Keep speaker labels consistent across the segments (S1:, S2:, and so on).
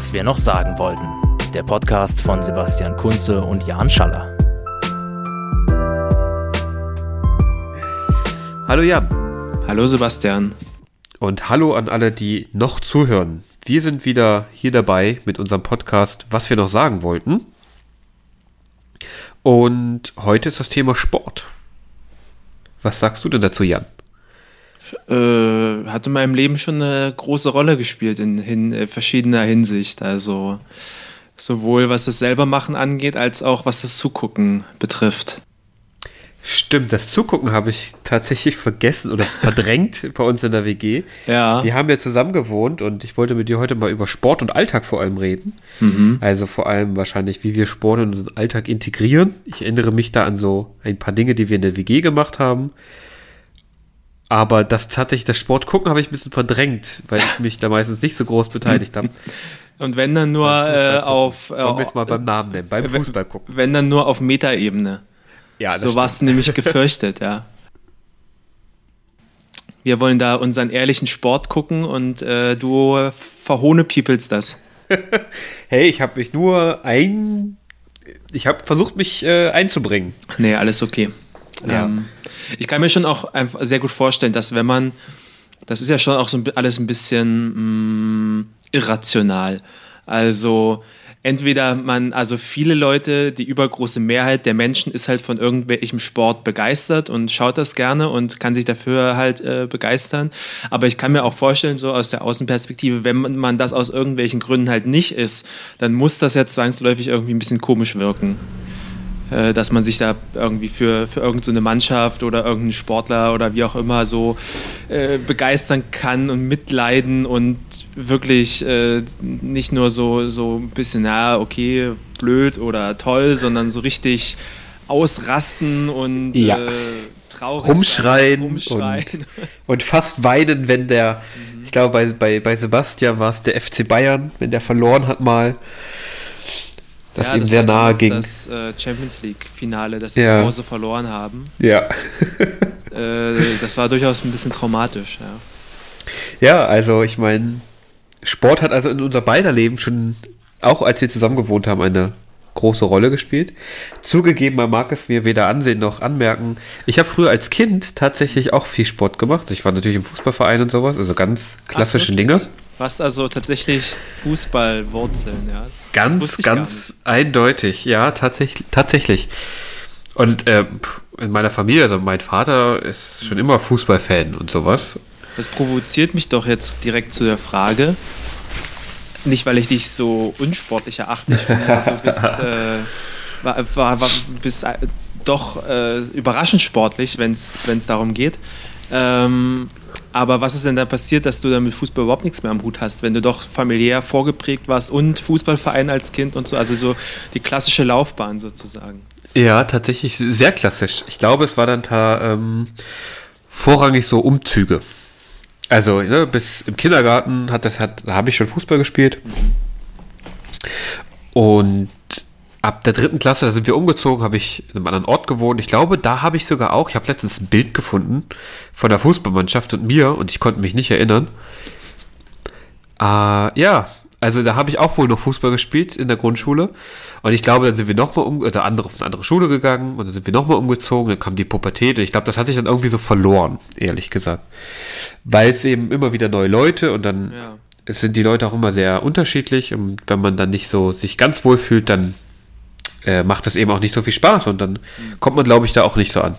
S1: Was wir noch sagen wollten. Der Podcast von Sebastian Kunze und Jan Schaller.
S2: Hallo Jan.
S3: Hallo Sebastian.
S2: Und hallo an alle, die noch zuhören. Wir sind wieder hier dabei mit unserem Podcast, was wir noch sagen wollten. Und heute ist das Thema Sport. Was sagst du denn dazu, Jan?
S3: Äh, hat in meinem Leben schon eine große Rolle gespielt in, in äh, verschiedener Hinsicht. Also sowohl was das selber machen angeht, als auch was das Zugucken betrifft.
S2: Stimmt, das Zugucken habe ich tatsächlich vergessen oder verdrängt bei uns in der WG.
S3: Ja.
S2: Wir haben ja zusammen gewohnt und ich wollte mit dir heute mal über Sport und Alltag vor allem reden. Mhm. Also vor allem wahrscheinlich, wie wir Sport in unseren Alltag integrieren. Ich erinnere mich da an so ein paar Dinge, die wir in der WG gemacht haben. Aber das tatsächlich, das Sport gucken habe ich ein bisschen verdrängt, weil ich mich da meistens nicht so groß beteiligt habe.
S3: Und wenn dann nur äh, auf. Äh,
S2: Wollen wir es mal beim Namen nennen, beim Fußball gucken.
S3: Wenn dann nur auf Metaebene.
S2: Ja,
S3: so war es nämlich gefürchtet, ja. Wir wollen da unseren ehrlichen Sport gucken und äh, du verhohne Peoples das.
S2: hey, ich habe mich nur ein. Ich habe versucht, mich äh, einzubringen.
S3: Nee, alles okay. Ja. Ähm, ich kann mir schon auch sehr gut vorstellen, dass wenn man, das ist ja schon auch so alles ein bisschen mh, mm, irrational. Also entweder man, also viele Leute, die übergroße Mehrheit der Menschen ist halt von irgendwelchem Sport begeistert und schaut das gerne und kann sich dafür halt äh, begeistern. Aber ich kann mir auch vorstellen, so aus der Außenperspektive, wenn man das aus irgendwelchen Gründen halt nicht ist, dann muss das ja zwangsläufig irgendwie ein bisschen komisch wirken. Äh, dass man sich da irgendwie für, für irgendeine so Mannschaft oder irgendeinen Sportler oder wie auch immer so äh, begeistern kann und mitleiden und wirklich äh, nicht nur so, so ein bisschen, ja, okay, blöd oder toll, sondern so richtig ausrasten und
S2: ja. äh, traurig rumschreien, sein, rumschreien. Und, und, fast weinen, wenn der, mhm. ich glaube, bei, bei, bei Sebastian war es der FC Bayern, wenn der verloren hat mal das ja, ihm das sehr nahe ging.
S3: Das äh, Champions League-Finale, das sie ja. zu Hause verloren haben.
S2: Ja.
S3: äh, das war durchaus ein bisschen traumatisch, ja.
S2: Ja, also ich meine, Sport hat also in unser beider Leben schon, auch als wir zusammen gewohnt haben, eine große Rolle gespielt. Zugegeben, man mag es mir weder ansehen noch anmerken. Ich habe früher als Kind tatsächlich auch viel Sport gemacht. Ich war natürlich im Fußballverein und sowas, also ganz klassische Ach, Dinge.
S3: Was also tatsächlich Fußballwurzeln, ja.
S2: Ganz, ganz eindeutig, ja, tatsächlich. tatsächlich. Und äh, in meiner Familie, also mein Vater ist schon immer Fußballfan und sowas.
S3: Das provoziert mich doch jetzt direkt zu der Frage, nicht weil ich dich so unsportlich erachte, ich finde, du bist, äh, war, war, war, bist äh, doch äh, überraschend sportlich, wenn es darum geht. Ähm, aber was ist denn da passiert, dass du dann mit Fußball überhaupt nichts mehr am Hut hast, wenn du doch familiär vorgeprägt warst und Fußballverein als Kind und so, also so die klassische Laufbahn sozusagen?
S2: Ja, tatsächlich sehr klassisch. Ich glaube, es war dann da ähm, vorrangig so Umzüge. Also ne, bis im Kindergarten hat das hat, habe ich schon Fußball gespielt. Und ab der dritten Klasse, da sind wir umgezogen, habe ich in einem anderen Ort gewohnt. Ich glaube, da habe ich sogar auch, ich habe letztens ein Bild gefunden von der Fußballmannschaft und mir und ich konnte mich nicht erinnern. Äh, ja, also da habe ich auch wohl noch Fußball gespielt in der Grundschule. Und ich glaube, dann sind wir nochmal um, oder andere auf eine andere Schule gegangen und dann sind wir nochmal umgezogen, dann kam die Pubertät und ich glaube, das hat sich dann irgendwie so verloren, ehrlich gesagt. Weil es eben immer wieder neue Leute und dann ja. es sind die Leute auch immer sehr unterschiedlich und wenn man dann nicht so sich ganz wohl fühlt, dann äh, macht das eben auch nicht so viel Spaß und dann mhm. kommt man, glaube ich, da auch nicht so an.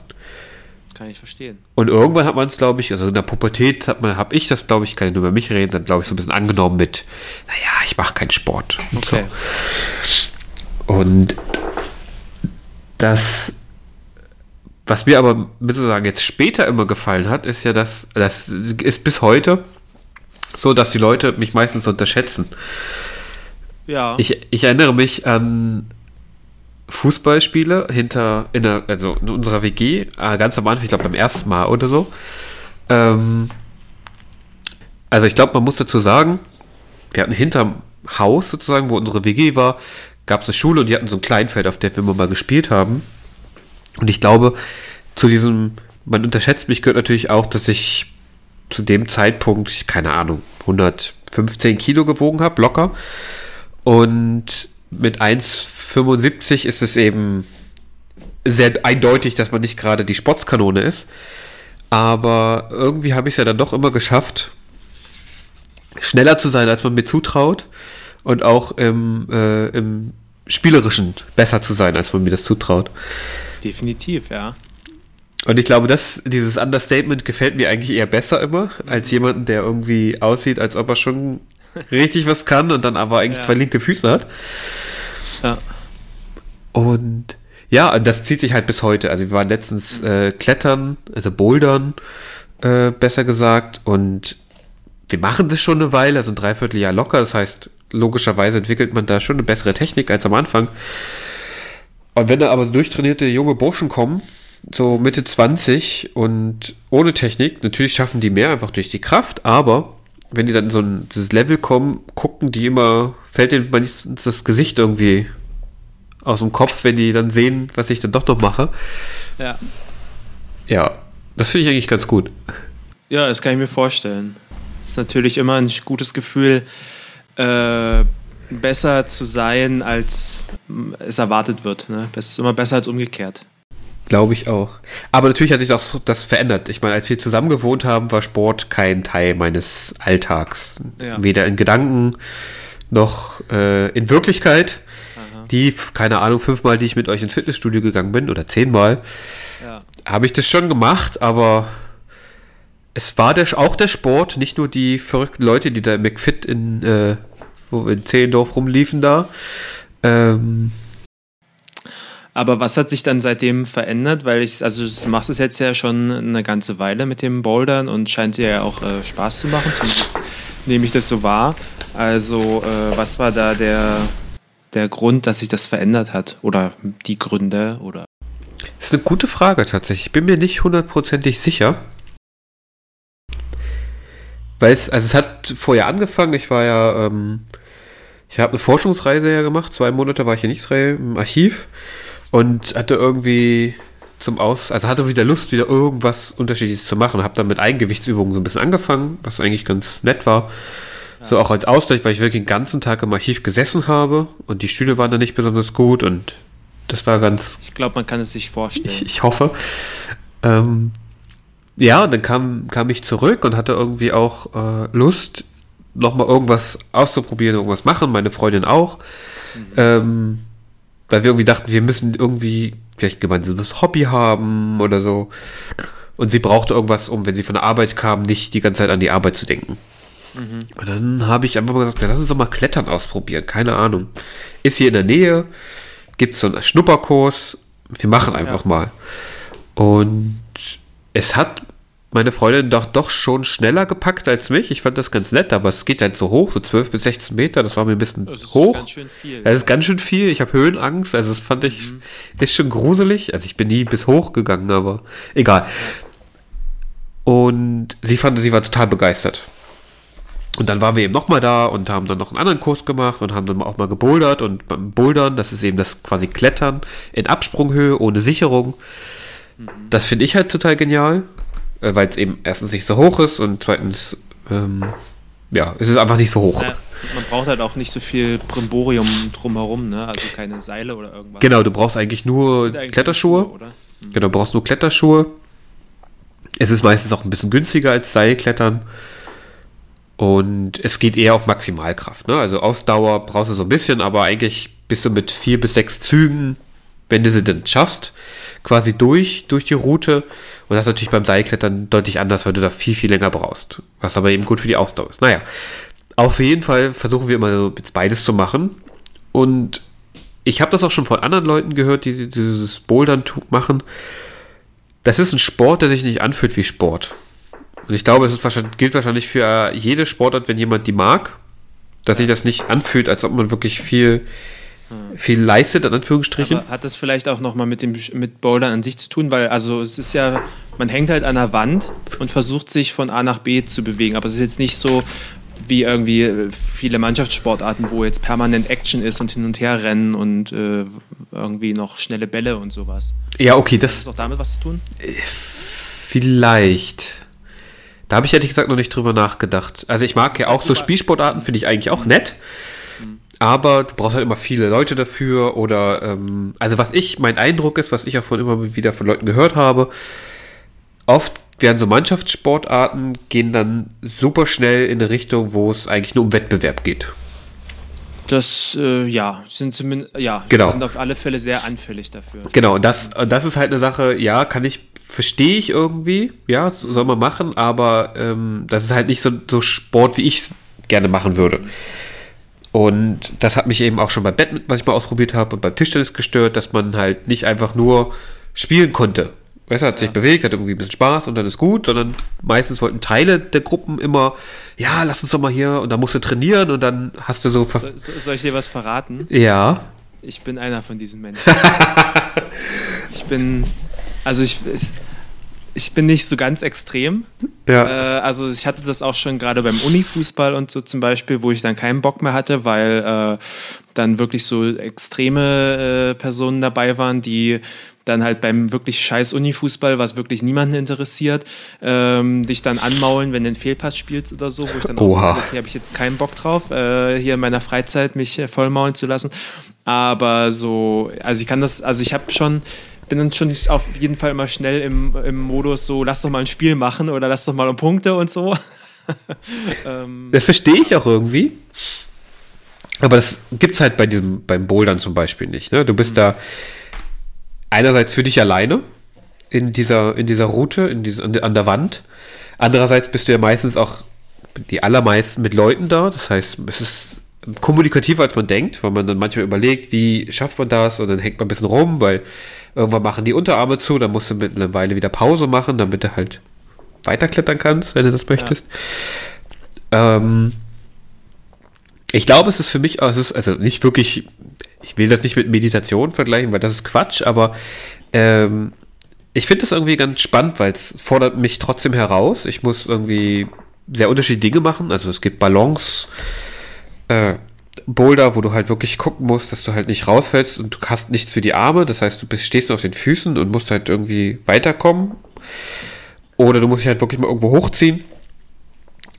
S3: Kann ich verstehen.
S2: Und irgendwann hat man es, glaube ich, also in der Pubertät hat man, habe ich das, glaube ich, kann ich nur über mich reden, dann glaube ich so ein bisschen angenommen mit, naja, ich mache keinen Sport. Und okay. So. Und das, was mir aber sozusagen jetzt später immer gefallen hat, ist ja, dass das ist bis heute so, dass die Leute mich meistens unterschätzen.
S3: Ja.
S2: Ich, ich erinnere mich an Fußballspiele hinter, in der, also in unserer WG, äh, ganz am Anfang, ich glaube beim ersten Mal oder so. Ähm, also ich glaube, man muss dazu sagen, wir hatten hinterm Haus sozusagen, wo unsere WG war, gab es eine Schule und die hatten so ein Kleinfeld, auf dem wir immer mal gespielt haben. Und ich glaube, zu diesem, man unterschätzt mich, gehört natürlich auch, dass ich zu dem Zeitpunkt, keine Ahnung, 115 Kilo gewogen habe, locker. Und mit 1,75 ist es eben sehr eindeutig, dass man nicht gerade die Sportskanone ist. Aber irgendwie habe ich es ja dann doch immer geschafft, schneller zu sein, als man mir zutraut. Und auch im, äh, im Spielerischen besser zu sein, als man mir das zutraut.
S3: Definitiv, ja.
S2: Und ich glaube, dass dieses Understatement gefällt mir eigentlich eher besser immer, als jemanden, der irgendwie aussieht, als ob er schon richtig was kann und dann aber eigentlich ja. zwei linke Füße hat. Ja. Und ja, das zieht sich halt bis heute. Also wir waren letztens äh, klettern, also bouldern, äh, besser gesagt. Und wir machen das schon eine Weile, also ein Dreivierteljahr locker. Das heißt, logischerweise entwickelt man da schon eine bessere Technik als am Anfang. Und wenn da aber so durchtrainierte junge Burschen kommen, so Mitte 20 und ohne Technik, natürlich schaffen die mehr einfach durch die Kraft, aber wenn die dann so ein dieses Level kommen, gucken die immer, fällt denen meistens das Gesicht irgendwie aus dem Kopf, wenn die dann sehen, was ich dann doch noch mache. Ja. Ja, das finde ich eigentlich ganz gut.
S3: Ja, das kann ich mir vorstellen. Es ist natürlich immer ein gutes Gefühl, äh, besser zu sein, als es erwartet wird. Ne? Das ist immer besser als umgekehrt.
S2: Glaube ich auch. Aber natürlich hat sich auch das verändert. Ich meine, als wir zusammen gewohnt haben, war Sport kein Teil meines Alltags. Ja. Weder in Gedanken noch äh, in Wirklichkeit. Aha. Die, keine Ahnung, fünfmal, die ich mit euch ins Fitnessstudio gegangen bin, oder zehnmal, ja. habe ich das schon gemacht, aber es war der, auch der Sport, nicht nur die verrückten Leute, die da im McFit in, äh, wo in Zehlendorf rumliefen da. Ähm,
S3: aber was hat sich dann seitdem verändert? Weil ich, also du machst es jetzt ja schon eine ganze Weile mit dem Bouldern und scheint dir ja auch äh, Spaß zu machen, zumindest nehme ich das so wahr. Also äh, was war da der, der Grund, dass sich das verändert hat? Oder die Gründe? Oder?
S2: Das ist eine gute Frage tatsächlich. Ich bin mir nicht hundertprozentig sicher. Weil es, also es hat vorher angefangen, ich war ja, ähm, ich habe eine Forschungsreise ja gemacht, zwei Monate war ich in Israel im Archiv und hatte irgendwie zum Aus, also hatte wieder Lust, wieder irgendwas Unterschiedliches zu machen. Habe dann mit Eigengewichtsübungen so ein bisschen angefangen, was eigentlich ganz nett war. Ja. So auch als Ausgleich, weil ich wirklich den ganzen Tag im Archiv gesessen habe und die Stühle waren dann nicht besonders gut und das war ganz.
S3: Ich glaube, man kann es sich vorstellen.
S2: Ich, ich hoffe. Ähm, ja, und dann kam, kam ich zurück und hatte irgendwie auch äh, Lust, nochmal irgendwas auszuprobieren, irgendwas machen. Meine Freundin auch. Mhm. Ähm, weil wir irgendwie dachten, wir müssen irgendwie vielleicht gemeinsames Hobby haben oder so. Und sie brauchte irgendwas, um, wenn sie von der Arbeit kam, nicht die ganze Zeit an die Arbeit zu denken. Mhm. Und dann habe ich einfach mal gesagt, ja, lass uns doch mal Klettern ausprobieren. Keine Ahnung. Ist hier in der Nähe, gibt es so einen Schnupperkurs. Wir machen einfach ja. mal. Und es hat meine Freundin doch, doch schon schneller gepackt als mich. Ich fand das ganz nett, aber es geht halt so hoch, so 12 bis 16 Meter. Das war mir ein bisschen das ist hoch. Ganz schön viel. Das ist ganz schön viel. Ich habe Höhenangst. Also das fand ich, mhm. ist schon gruselig. Also ich bin nie bis hoch gegangen, aber egal. Und sie fand, sie war total begeistert. Und dann waren wir eben nochmal da und haben dann noch einen anderen Kurs gemacht und haben dann auch mal gebouldert. Und beim Bouldern, das ist eben das quasi Klettern in Absprunghöhe ohne Sicherung. Mhm. Das finde ich halt total genial äh, weil es eben erstens nicht so hoch ist und zweitens, ähm, ja, es ist einfach nicht so hoch. Ja,
S3: man braucht halt auch nicht so viel Brimborium drumherum, ne? also keine Seile oder irgendwas.
S2: Genau, du brauchst eigentlich nur eigentlich Kletterschuhe. Schuhe, mhm. Genau, du brauchst nur Kletterschuhe. Es ist meistens auch ein bisschen günstiger als Seilklettern. Und es geht eher auf Maximalkraft. Ne? Also Ausdauer brauchst du so ein bisschen, aber eigentlich bist du mit vier bis sechs Zügen, wenn du sie denn schaffst, quasi durch, durch die Route und das ist natürlich beim Seilklettern deutlich anders, weil du da viel, viel länger brauchst. Was aber eben gut für die Ausdauer ist. Naja, auf jeden Fall versuchen wir immer so jetzt beides zu machen. Und ich habe das auch schon von anderen Leuten gehört, die dieses Bouldern machen. Das ist ein Sport, der sich nicht anfühlt wie Sport. Und ich glaube, es wahrscheinlich, gilt wahrscheinlich für jede Sportart, wenn jemand die mag, dass sich das nicht anfühlt, als ob man wirklich viel viel leistet, in Anführungsstrichen.
S3: Aber hat das vielleicht auch nochmal mit dem mit Bouldern an sich zu tun? Weil, also es ist ja, man hängt halt an der Wand und versucht sich von A nach B zu bewegen. Aber es ist jetzt nicht so wie irgendwie viele Mannschaftssportarten, wo jetzt permanent Action ist und hin und her rennen und äh, irgendwie noch schnelle Bälle und sowas.
S2: Ja, okay, das. Hat
S3: das auch damit was zu tun?
S2: Vielleicht. Da habe ich ehrlich gesagt noch nicht drüber nachgedacht. Also ich mag ja auch so Spielsportarten, finde ich eigentlich auch nett. Aber du brauchst halt immer viele Leute dafür oder ähm, also was ich, mein Eindruck ist, was ich auch von immer wieder von Leuten gehört habe, oft werden so Mannschaftssportarten gehen dann super schnell in eine Richtung, wo es eigentlich nur um Wettbewerb geht.
S3: Das, äh, ja, sind zumindest, ja,
S2: genau.
S3: sind auf alle Fälle sehr anfällig dafür.
S2: Genau, und das, das ist halt eine Sache, ja, kann ich, verstehe ich irgendwie, ja, soll man machen, aber ähm, das ist halt nicht so, so Sport, wie ich es gerne machen würde. Und das hat mich eben auch schon beim Bett, was ich mal ausprobiert habe, und beim Tischtennis gestört, dass man halt nicht einfach nur spielen konnte. Weißt du, hat sich bewegt, hat irgendwie ein bisschen Spaß und dann ist gut, sondern meistens wollten Teile der Gruppen immer, ja, lass uns doch mal hier und dann musst du trainieren und dann hast du so.
S3: So, soll ich dir was verraten?
S2: Ja.
S3: Ich bin einer von diesen Menschen. ich bin, also ich, ich bin nicht so ganz extrem. Ja. Äh, also ich hatte das auch schon gerade beim Unifußball und so zum Beispiel, wo ich dann keinen Bock mehr hatte, weil äh, dann wirklich so extreme äh, Personen dabei waren, die dann halt beim wirklich scheiß Unifußball, was wirklich niemanden interessiert, ähm, dich dann anmaulen, wenn du einen Fehlpass spielst oder so, wo ich dann auch sage, okay, habe ich jetzt keinen Bock drauf, äh, hier in meiner Freizeit mich äh, vollmaulen zu lassen. Aber so, also ich kann das, also ich habe schon, bin dann schon auf jeden Fall immer schnell im, im Modus so, lass doch mal ein Spiel machen oder lass doch mal um Punkte und so.
S2: ähm, das verstehe ich auch irgendwie. Aber das gibt es halt bei diesem, beim Bouldern zum Beispiel nicht. Ne? Du bist mhm. da einerseits für dich alleine in dieser, in dieser Route, in diese, an der Wand. Andererseits bist du ja meistens auch die allermeisten mit Leuten da. Das heißt, es ist kommunikativer, als man denkt, weil man dann manchmal überlegt, wie schafft man das und dann hängt man ein bisschen rum, weil irgendwann machen die Unterarme zu, dann musst du mit einer Weile wieder Pause machen, damit du halt weiterklettern kannst, wenn du das möchtest. Ja. Ähm, ich glaube, es ist für mich, es ist also nicht wirklich ich will das nicht mit Meditation vergleichen, weil das ist Quatsch, aber ähm, ich finde das irgendwie ganz spannend, weil es fordert mich trotzdem heraus. Ich muss irgendwie sehr unterschiedliche Dinge machen. Also es gibt Ballons, äh, Boulder, wo du halt wirklich gucken musst, dass du halt nicht rausfällst und du hast nichts für die Arme. Das heißt, du bist, stehst nur auf den Füßen und musst halt irgendwie weiterkommen. Oder du musst dich halt wirklich mal irgendwo hochziehen.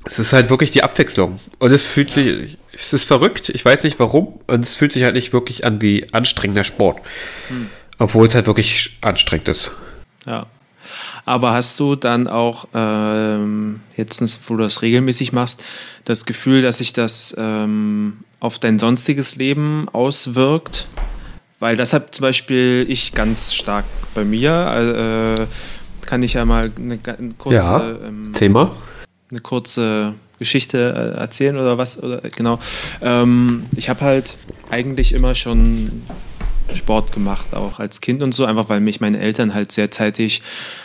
S2: Es ist halt wirklich die Abwechslung. Und es fühlt sich, es ist verrückt, ich weiß nicht warum. Und es fühlt sich halt nicht wirklich an wie anstrengender Sport. Hm. Obwohl es halt wirklich anstrengend ist.
S3: Ja. Aber hast du dann auch, ähm, jetzt, wo du das regelmäßig machst, das Gefühl, dass sich das ähm, auf dein sonstiges Leben auswirkt? Weil das hat zum Beispiel ich ganz stark bei mir. Äh, kann ich ja mal eine, eine kurze.
S2: Ja, ähm, Thema
S3: eine kurze Geschichte äh, erzählen oder was? Oder, genau. Ähm, ich habe halt eigentlich immer schon Sport gemacht, auch als Kind und so, einfach weil mich meine Eltern halt sehr zeitig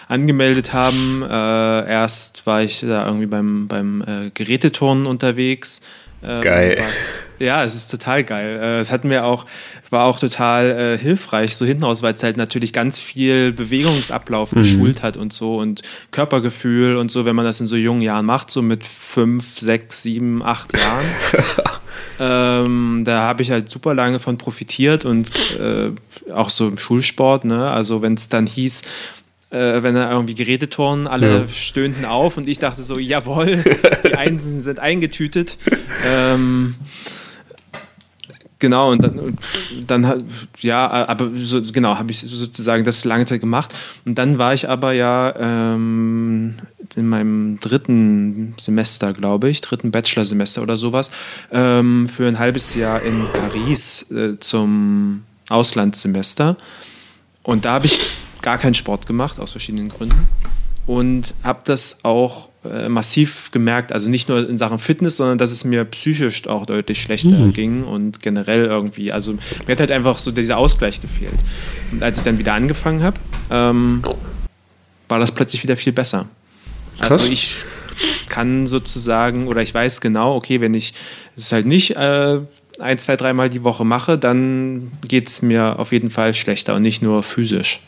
S3: angemeldet haben. Äh, erst war ich da irgendwie beim, beim äh, Geräteturnen unterwegs.
S2: Ähm, geil.
S3: Was, ja, es ist total geil. Äh, es hat mir auch, war auch total äh, hilfreich, so hinten raus, weil es halt natürlich ganz viel Bewegungsablauf mhm. geschult hat und so und Körpergefühl und so, wenn man das in so jungen Jahren macht, so mit fünf, sechs, sieben, acht Jahren. ähm, da habe ich halt super lange von profitiert und äh, auch so im Schulsport, ne? Also wenn es dann hieß, äh, wenn da irgendwie Gerätetoren, alle ja. stöhnten auf und ich dachte so, jawohl, die Einsen sind eingetütet. ähm, genau, und dann, dann ja, aber so, genau, habe ich sozusagen das lange Zeit gemacht. Und dann war ich aber ja ähm, in meinem dritten Semester, glaube ich, dritten Bachelorsemester oder sowas, ähm, für ein halbes Jahr in Paris äh, zum Auslandssemester. Und da habe ich gar keinen Sport gemacht, aus verschiedenen Gründen. Und habe das auch äh, massiv gemerkt, also nicht nur in Sachen Fitness, sondern dass es mir psychisch auch deutlich schlechter mhm. ging und generell irgendwie. Also mir hat halt einfach so dieser Ausgleich gefehlt. Und als ich dann wieder angefangen habe, ähm, war das plötzlich wieder viel besser. Also Krass. Also ich kann sozusagen, oder ich weiß genau, okay, wenn ich es halt nicht äh, ein, zwei, dreimal die Woche mache, dann geht es mir auf jeden Fall schlechter und nicht nur physisch.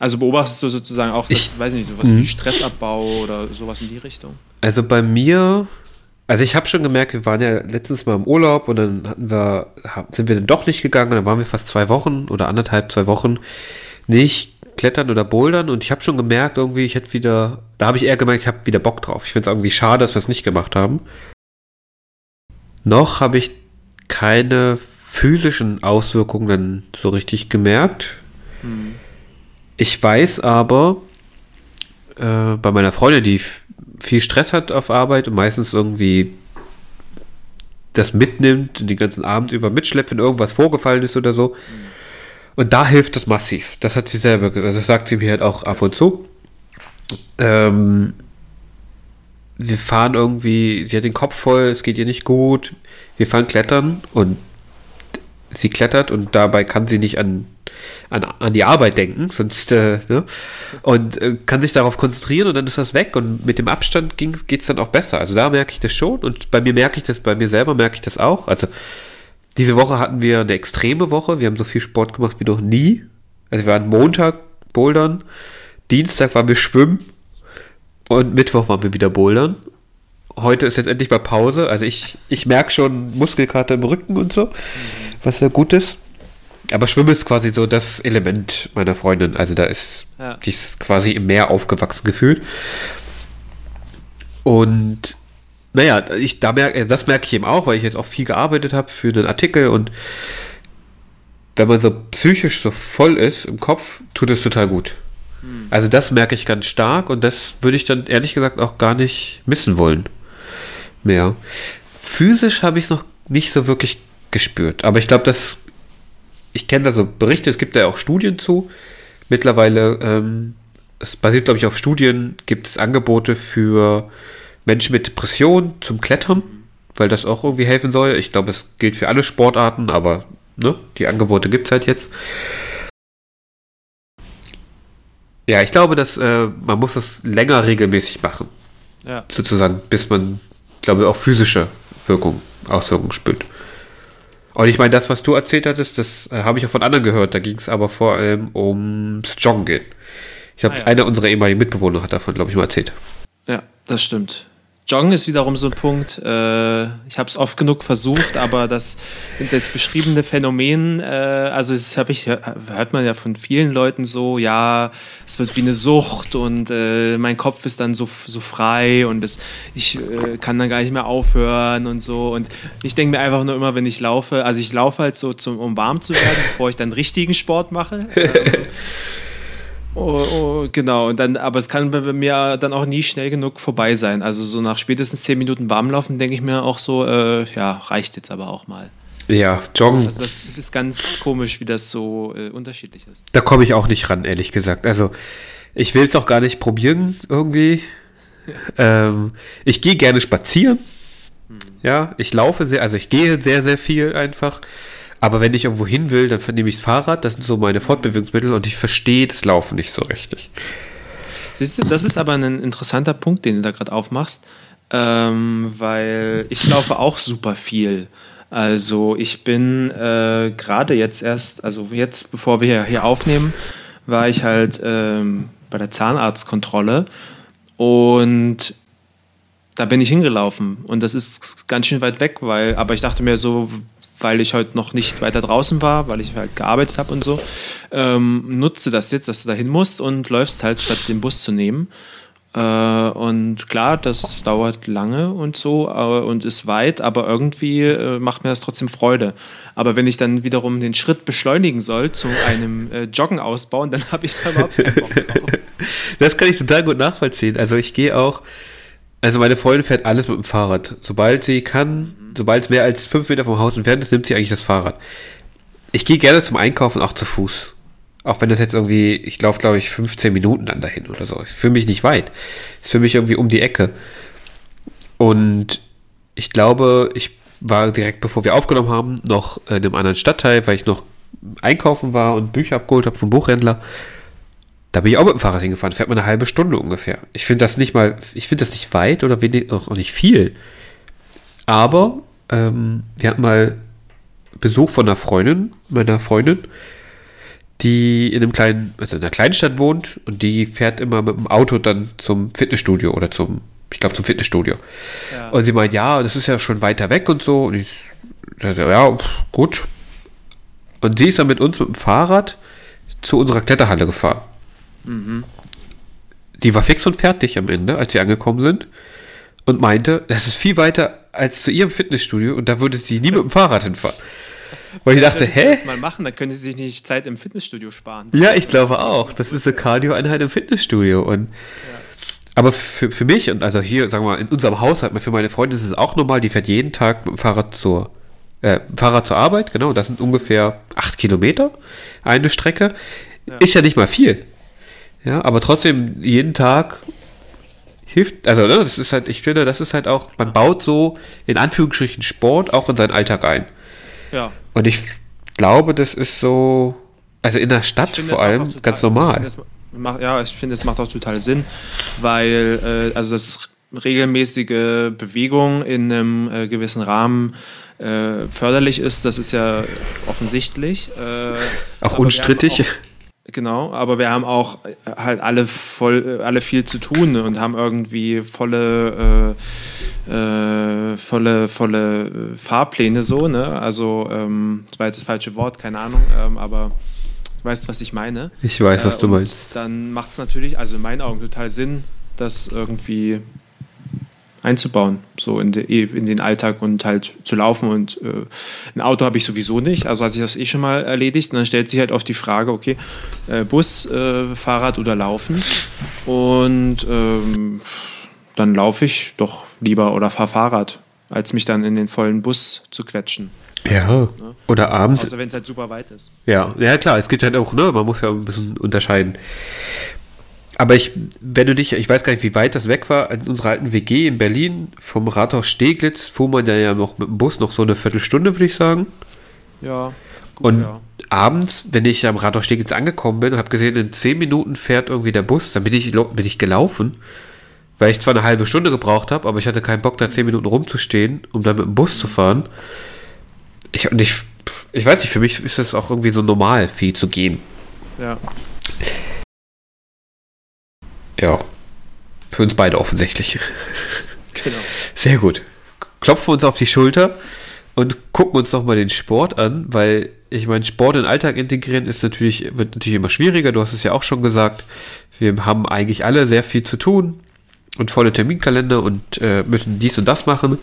S3: Also beobachtest du sozusagen auch das, ich, weiß nicht, sowas wie mhm. Stressabbau oder sowas in die Richtung?
S2: Also bei mir, also ich habe schon gemerkt, wir waren ja letztens mal im Urlaub und dann hatten wir, sind wir dann doch nicht gegangen, dann waren wir fast zwei Wochen oder anderthalb, zwei Wochen nicht klettern oder bouldern und ich habe schon gemerkt, irgendwie, ich hätte wieder, da habe ich eher gemerkt, ich habe wieder Bock drauf. Ich finde es irgendwie schade, dass wir es nicht gemacht haben. noch habe ich keine physischen Auswirkungen so richtig gemerkt. Hm. Ich weiß aber, äh, bei meiner Freundin, die viel Stress hat auf Arbeit und meistens irgendwie das mitnimmt, den ganzen Abend über mitschleppt, wenn irgendwas vorgefallen ist oder so. Und da hilft das massiv. Das hat sie selber gesagt. Das sagt sie mir halt auch ab und zu. Ähm, wir fahren irgendwie, sie hat den Kopf voll, es geht ihr nicht gut. Wir fahren klettern und sie klettert und dabei kann sie nicht an, an, an die Arbeit denken, sonst, äh, ne? Und äh, kann sich darauf konzentrieren und dann ist das weg und mit dem Abstand geht es dann auch besser. Also da merke ich das schon und bei mir merke ich das, bei mir selber merke ich das auch. Also diese Woche hatten wir eine extreme Woche, wir haben so viel Sport gemacht wie noch nie. Also wir waren Montag bouldern, Dienstag waren wir schwimmen und Mittwoch waren wir wieder bouldern heute ist jetzt endlich mal Pause. Also ich, ich merke schon Muskelkater im Rücken und so was sehr gut ist. Aber Schwimmen ist quasi so das Element meiner Freundin. Also da ist, ja. die ist quasi im Meer aufgewachsen gefühlt. Und naja, ich, da merke, das merke ich eben auch, weil ich jetzt auch viel gearbeitet habe für einen Artikel und wenn man so psychisch so voll ist im Kopf, tut es total gut. Hm. Also das merke ich ganz stark und das würde ich dann ehrlich gesagt auch gar nicht missen wollen. Mehr. Physisch habe ich es noch nicht so wirklich gespürt. Aber ich glaube, dass ich kenne da so Berichte, es gibt da ja auch Studien zu. Mittlerweile, ähm, es basiert, glaube ich, auf Studien, gibt es Angebote für Menschen mit Depressionen zum Klettern, weil das auch irgendwie helfen soll. Ich glaube, es gilt für alle Sportarten, aber ne, die Angebote gibt es halt jetzt. Ja, ich glaube, dass äh, man muss das länger regelmäßig machen. Ja. Sozusagen, bis man, glaube ich, auch physische Wirkung, Auswirkungen spürt. Und ich meine, das, was du erzählt hattest, das äh, habe ich auch von anderen gehört. Da ging es aber vor allem ums Joggen gehen. Ich habe, ah, ja. einer unserer ehemaligen Mitbewohner hat davon, glaube ich, mal erzählt.
S3: Ja, das stimmt. Joggen ist wiederum so ein Punkt, äh, ich habe es oft genug versucht, aber das, das beschriebene Phänomen, äh, also das habe ich, hört man ja von vielen Leuten so, ja, es wird wie eine Sucht und äh, mein Kopf ist dann so, so frei und das, ich äh, kann dann gar nicht mehr aufhören und so. Und ich denke mir einfach nur immer, wenn ich laufe, also ich laufe halt so, zum, um warm zu werden, bevor ich dann richtigen Sport mache. Ähm, Oh, oh, genau, und dann, aber es kann bei mir dann auch nie schnell genug vorbei sein. Also so nach spätestens zehn Minuten warmlaufen denke ich mir auch so, äh, ja, reicht jetzt aber auch mal.
S2: Ja, joggen.
S3: Also das ist ganz komisch, wie das so äh, unterschiedlich ist.
S2: Da komme ich auch nicht ran, ehrlich gesagt. Also ich will es auch gar nicht probieren irgendwie. ähm, ich gehe gerne spazieren. Hm. Ja, ich laufe sehr, also ich gehe sehr, sehr viel einfach. Aber wenn ich irgendwo hin will, dann nehme ich das Fahrrad. Das sind so meine Fortbewegungsmittel und ich verstehe das Laufen nicht so richtig.
S3: Siehst du, das ist aber ein interessanter Punkt, den du da gerade aufmachst, ähm, weil ich laufe auch super viel. Also ich bin äh, gerade jetzt erst, also jetzt, bevor wir hier aufnehmen, war ich halt ähm, bei der Zahnarztkontrolle und da bin ich hingelaufen und das ist ganz schön weit weg, weil, aber ich dachte mir so, weil ich heute noch nicht weiter draußen war, weil ich halt gearbeitet habe und so, ähm, nutze das jetzt, dass du dahin musst und läufst halt, statt den Bus zu nehmen. Äh, und klar, das dauert lange und so äh, und ist weit, aber irgendwie äh, macht mir das trotzdem Freude. Aber wenn ich dann wiederum den Schritt beschleunigen soll zu einem äh, Joggen ausbauen, dann habe ich da überhaupt keinen Bock drauf.
S2: Das kann ich total gut nachvollziehen. Also ich gehe auch, also meine Freundin fährt alles mit dem Fahrrad. Sobald sie kann, sobald es mehr als fünf Meter vom Haus entfernt ist, nimmt sie eigentlich das Fahrrad. Ich gehe gerne zum Einkaufen auch zu Fuß. Auch wenn das jetzt irgendwie, ich laufe glaube ich 15 Minuten dann dahin oder so. Ist für mich nicht weit. Ist für mich irgendwie um die Ecke. Und ich glaube, ich war direkt bevor wir aufgenommen haben, noch in einem anderen Stadtteil, weil ich noch einkaufen war und Bücher abgeholt habe vom Buchhändler. Da bin ich auch mit dem Fahrrad hingefahren. Fährt man eine halbe Stunde ungefähr. Ich finde das nicht mal, ich finde das nicht weit oder wenig, auch nicht viel. Aber ähm, wir hatten mal Besuch von einer Freundin, meiner Freundin, die in einem kleinen, also in einer kleinen Stadt wohnt und die fährt immer mit dem Auto dann zum Fitnessstudio oder zum, ich glaube zum Fitnessstudio. Ja. Und sie meint, ja, das ist ja schon weiter weg und so. Und ich dachte, ja, gut. Und sie ist dann mit uns mit dem Fahrrad zu unserer Kletterhalle gefahren. Mhm. Die war fix und fertig am Ende, als wir angekommen sind und meinte, das ist viel weiter als zu ihrem Fitnessstudio und da würde sie nie mit dem Fahrrad hinfahren. Weil ich dachte, hä?
S3: das mal machen, dann können Sie sich nicht Zeit im Fitnessstudio sparen.
S2: Ja, ich glaube auch. Das ist eine Cardio-Einheit im Fitnessstudio. Und aber für, für mich und also hier, sagen wir mal, in unserem Haushalt, für meine Freundin ist es auch normal, die fährt jeden Tag mit dem Fahrrad zur, äh, Fahrrad zur Arbeit, genau, das sind ungefähr acht Kilometer eine Strecke. Ist ja nicht mal viel. Ja, aber trotzdem jeden Tag hilft, also ne, das ist halt, ich finde, das ist halt auch, man baut so in Anführungsstrichen Sport auch in seinen Alltag ein.
S3: Ja.
S2: Und ich glaube, das ist so, also in der Stadt
S3: Ich finde,
S2: vor allem
S3: total-
S2: ganz
S3: Ich
S2: normal.
S3: das macht, ja, ich finde, es macht auch total Sinn, weil äh, also das regelmäßige Bewegung in einem äh, gewissen Rahmen äh, förderlich ist, das ist ja offensichtlich. Äh,
S2: Auch unstrittig.
S3: Genau, aber wir haben auch äh, halt alle voll, äh, alle viel zu tun und haben irgendwie volle, äh, äh, volle, volle äh, Fahrpläne so, ne? Also, ähm, das war jetzt das falsche Wort, keine Ahnung, ähm, aber du weißt, was ich meine.
S2: Ich weiß, was
S3: Äh,
S2: du meinst.
S3: Dann macht es natürlich, also in meinen Augen total Sinn, das irgendwie einzubauen, so in, de, in den Alltag und halt zu laufen. Und äh, ein Auto habe ich sowieso nicht, also hat sich das eh schon mal erledigt. Und dann stellt sich halt oft die Frage, okay, äh, Bus, äh, Fahrrad oder Laufen. Und ähm, dann laufe ich doch lieber oder fahre Fahrrad, als mich dann in den vollen Bus zu quetschen.
S2: Ja. Oder abends.
S3: Außer wenn es halt super weit ist.
S2: Ja, ja klar, es gibt halt auch, ne, man muss ja ein bisschen unterscheiden. Aber ich, wenn du dich, ich weiß gar nicht, wie weit das weg war, in unserer alten WG in Berlin, vom Rathaus Steglitz, fuhr man ja, noch mit dem Bus noch so eine Viertelstunde, würde ich sagen.
S3: Ja. Gut,
S2: Und
S3: ja.
S2: abends, wenn ich am Rathaus Steglitz angekommen bin und habe gesehen, in zehn Minuten fährt irgendwie der Bus, dann bin ich, bin ich gelaufen, weil ich zwar eine halbe Stunde gebraucht habe, aber ich hatte keinen Bock, da zehn Minuten rumzustehen, um dann mit dem Bus zu fahren. Ich, und ich, ich weiß nicht, für mich ist es auch irgendwie so normal, viel zu gehen.
S3: ja.
S2: Ja. Für uns beide offensichtlich.
S3: Genau.
S2: Sehr gut. Klopfen wir uns auf die Schulter und gucken uns nochmal den Sport an, weil ich meine, Sport in den Alltag integrieren ist natürlich, wird natürlich immer schwieriger. Du hast es ja auch schon gesagt. Wir haben eigentlich alle sehr viel zu tun und volle Terminkalender und äh, müssen dies und das machen.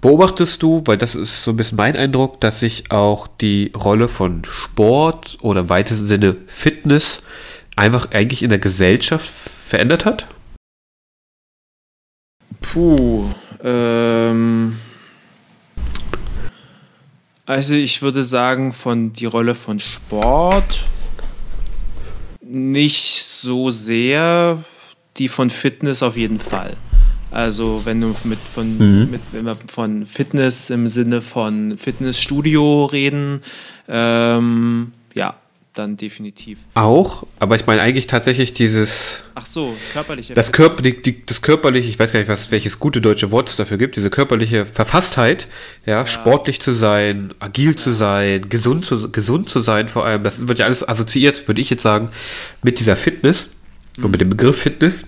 S2: Beobachtest du, weil das ist so ein bisschen mein Eindruck, dass sich auch die Rolle von Sport oder im weitesten Sinne Fitness einfach eigentlich in der Gesellschaft verändert hat?
S3: Puh. Ähm, also ich würde sagen, von die Rolle von Sport nicht so sehr, die von Fitness auf jeden Fall. Also wenn du mit von, mit, wenn wir von Fitness im Sinne von Fitnessstudio reden, ähm, ja, dann definitiv.
S2: Auch, aber ich meine eigentlich tatsächlich dieses,
S3: Ach so, körperliche
S2: das. Körper, die, die, das körperliche, ich weiß gar nicht, was, welches gute deutsche Wort es dafür gibt, diese körperliche Verfasstheit, ja, sportlich zu sein, agil zu sein, gesund zu, gesund zu sein vor allem, das wird ja alles assoziiert, würde ich jetzt sagen, mit dieser Fitness und mit dem Begriff Fitness.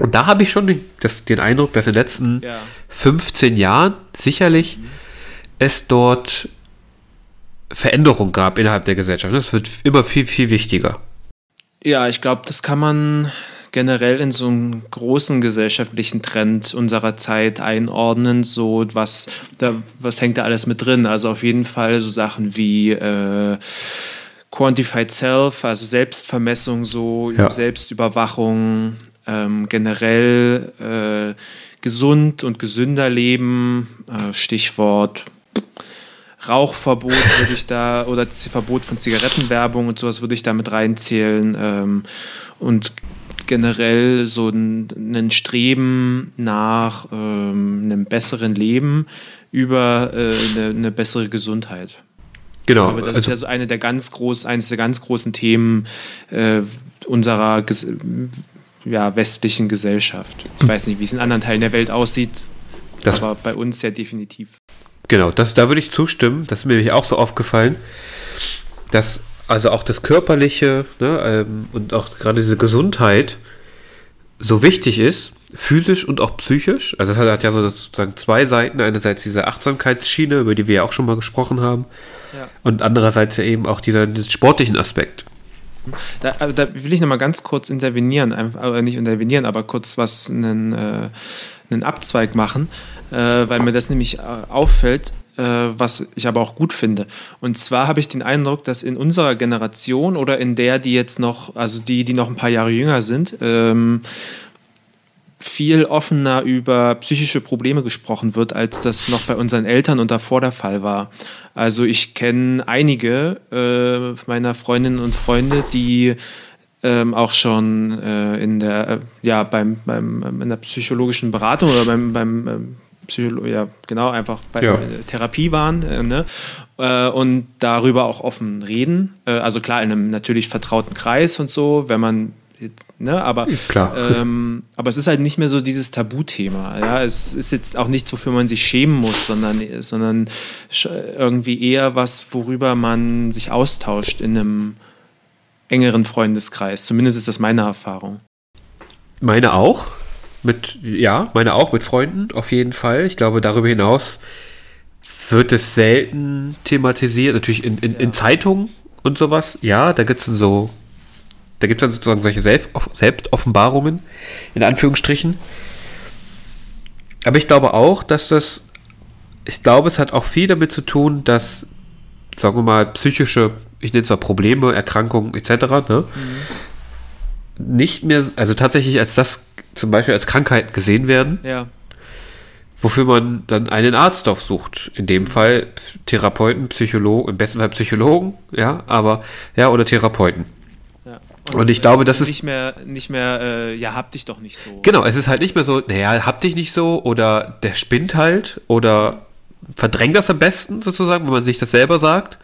S2: Und da habe ich schon den, das, den Eindruck, dass in den letzten
S3: Ja.
S2: 15 Jahren sicherlich es dort Veränderung gab innerhalb der Gesellschaft. Es wird immer viel, viel wichtiger.
S3: Ja, ich glaube, das kann man generell in so einen großen gesellschaftlichen Trend unserer Zeit einordnen. So was, da, was hängt da alles mit drin? Also auf jeden Fall so Sachen wie äh, Quantified Self, also Selbstvermessung, so
S2: Ja.
S3: Selbstüberwachung, ähm, generell äh, gesund und gesünder leben, äh, Stichwort Rauchverbot würde ich da oder Verbot von Zigarettenwerbung und sowas würde ich da mit reinzählen ähm, und generell so ein, ein Streben nach ähm, einem besseren Leben über äh, eine, eine bessere Gesundheit.
S2: Genau.
S3: Aber das ist
S2: also,
S3: ja so eine der ganz groß, eines der ganz großen Themen äh, unserer ja, westlichen Gesellschaft. Ich weiß nicht, wie es in anderen Teilen der Welt aussieht,
S2: Das-
S3: aber bei uns ja definitiv.
S2: Genau, das, da würde ich zustimmen. Das ist mir nämlich auch so aufgefallen, dass also auch das Körperliche ne, ähm, und auch gerade diese Gesundheit so wichtig ist, physisch und auch psychisch. Also es hat, ja so sozusagen zwei Seiten. Einerseits diese Achtsamkeitsschiene, über die wir ja auch schon mal gesprochen haben.
S3: Ja.
S2: Und andererseits ja eben auch dieser diesen sportlichen Aspekt.
S3: Da, da will ich noch mal ganz kurz intervenieren, einfach, aber nicht intervenieren, aber kurz was einen, äh, einen Abzweig machen, weil mir das nämlich äh, auffällt, äh, was ich aber auch gut finde. Und zwar habe ich den Eindruck, dass in unserer Generation oder in der, die jetzt noch, also die, die noch ein paar Jahre jünger sind, ähm, viel offener über psychische Probleme gesprochen wird, als das noch bei unseren Eltern und davor der Fall war. Also ich kenne einige äh, meiner Freundinnen und Freunde, die ähm, auch schon äh, in der, äh, ja, beim, beim, in der psychologischen Beratung oder beim, beim ähm, Psycholo ja, genau, einfach bei ja. Therapie waren äh, ne? Äh, und darüber auch offen reden. Äh, also klar, in einem natürlich vertrauten Kreis und so, wenn man Ne? Aber,
S2: Klar.
S3: Ähm, aber es ist halt nicht mehr so dieses Tabuthema. Ja? Es ist jetzt auch nichts, wofür man sich schämen muss, sondern, sondern irgendwie eher was, worüber man sich austauscht in einem engeren Freundeskreis. Zumindest ist das meine Erfahrung.
S2: Meine auch. Mit, ja, meine auch mit Freunden, auf jeden Fall. Ich glaube, darüber hinaus wird es selten thematisiert. Natürlich in, in, ja. in Zeitungen und sowas. Ja, da gibt es so da gibt es dann sozusagen solche Selbstoffenbarungen, in Anführungsstrichen. Aber ich glaube auch, dass das, ich glaube, es hat auch viel damit zu tun, dass, sagen wir mal, psychische, ich nenne es mal Probleme, Erkrankungen etc., ne, mhm. nicht mehr, also tatsächlich als das zum Beispiel als Krankheit gesehen werden.
S3: Ja.
S2: Wofür man dann einen Arzt aufsucht. In dem Fall Therapeuten, Psychologen, im besten Fall Psychologen, ja, aber, ja, oder Therapeuten. Und, und ich glaube, das ist.
S3: Nicht mehr, nicht mehr, äh, ja, hab dich doch nicht so.
S2: Genau, es ist halt nicht mehr so, naja, hab dich nicht so oder der spinnt halt oder verdrängt das am besten sozusagen, wenn man sich das selber sagt.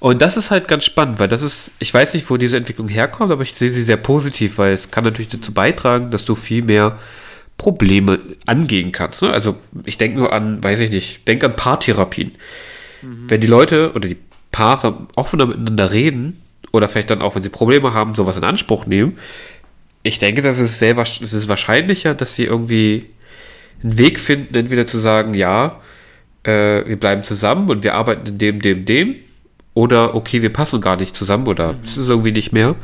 S2: Und das ist halt ganz spannend, weil das ist, ich weiß nicht, wo diese Entwicklung herkommt, aber ich sehe sie sehr positiv, weil es kann natürlich dazu beitragen, dass du viel mehr Probleme angehen kannst. Ne? Also ich denke nur an, weiß ich nicht, denk an Paartherapien. Mhm. Wenn die Leute oder die Paare offener miteinander reden, oder vielleicht dann auch, wenn sie Probleme haben, sowas in Anspruch nehmen. Ich denke, das ist sehr es ist wahrscheinlicher, dass sie irgendwie einen Weg finden, entweder zu sagen, ja, äh, wir bleiben zusammen und wir arbeiten in dem, dem, dem, oder okay, wir passen gar nicht zusammen oder es mhm. ist irgendwie nicht mehr.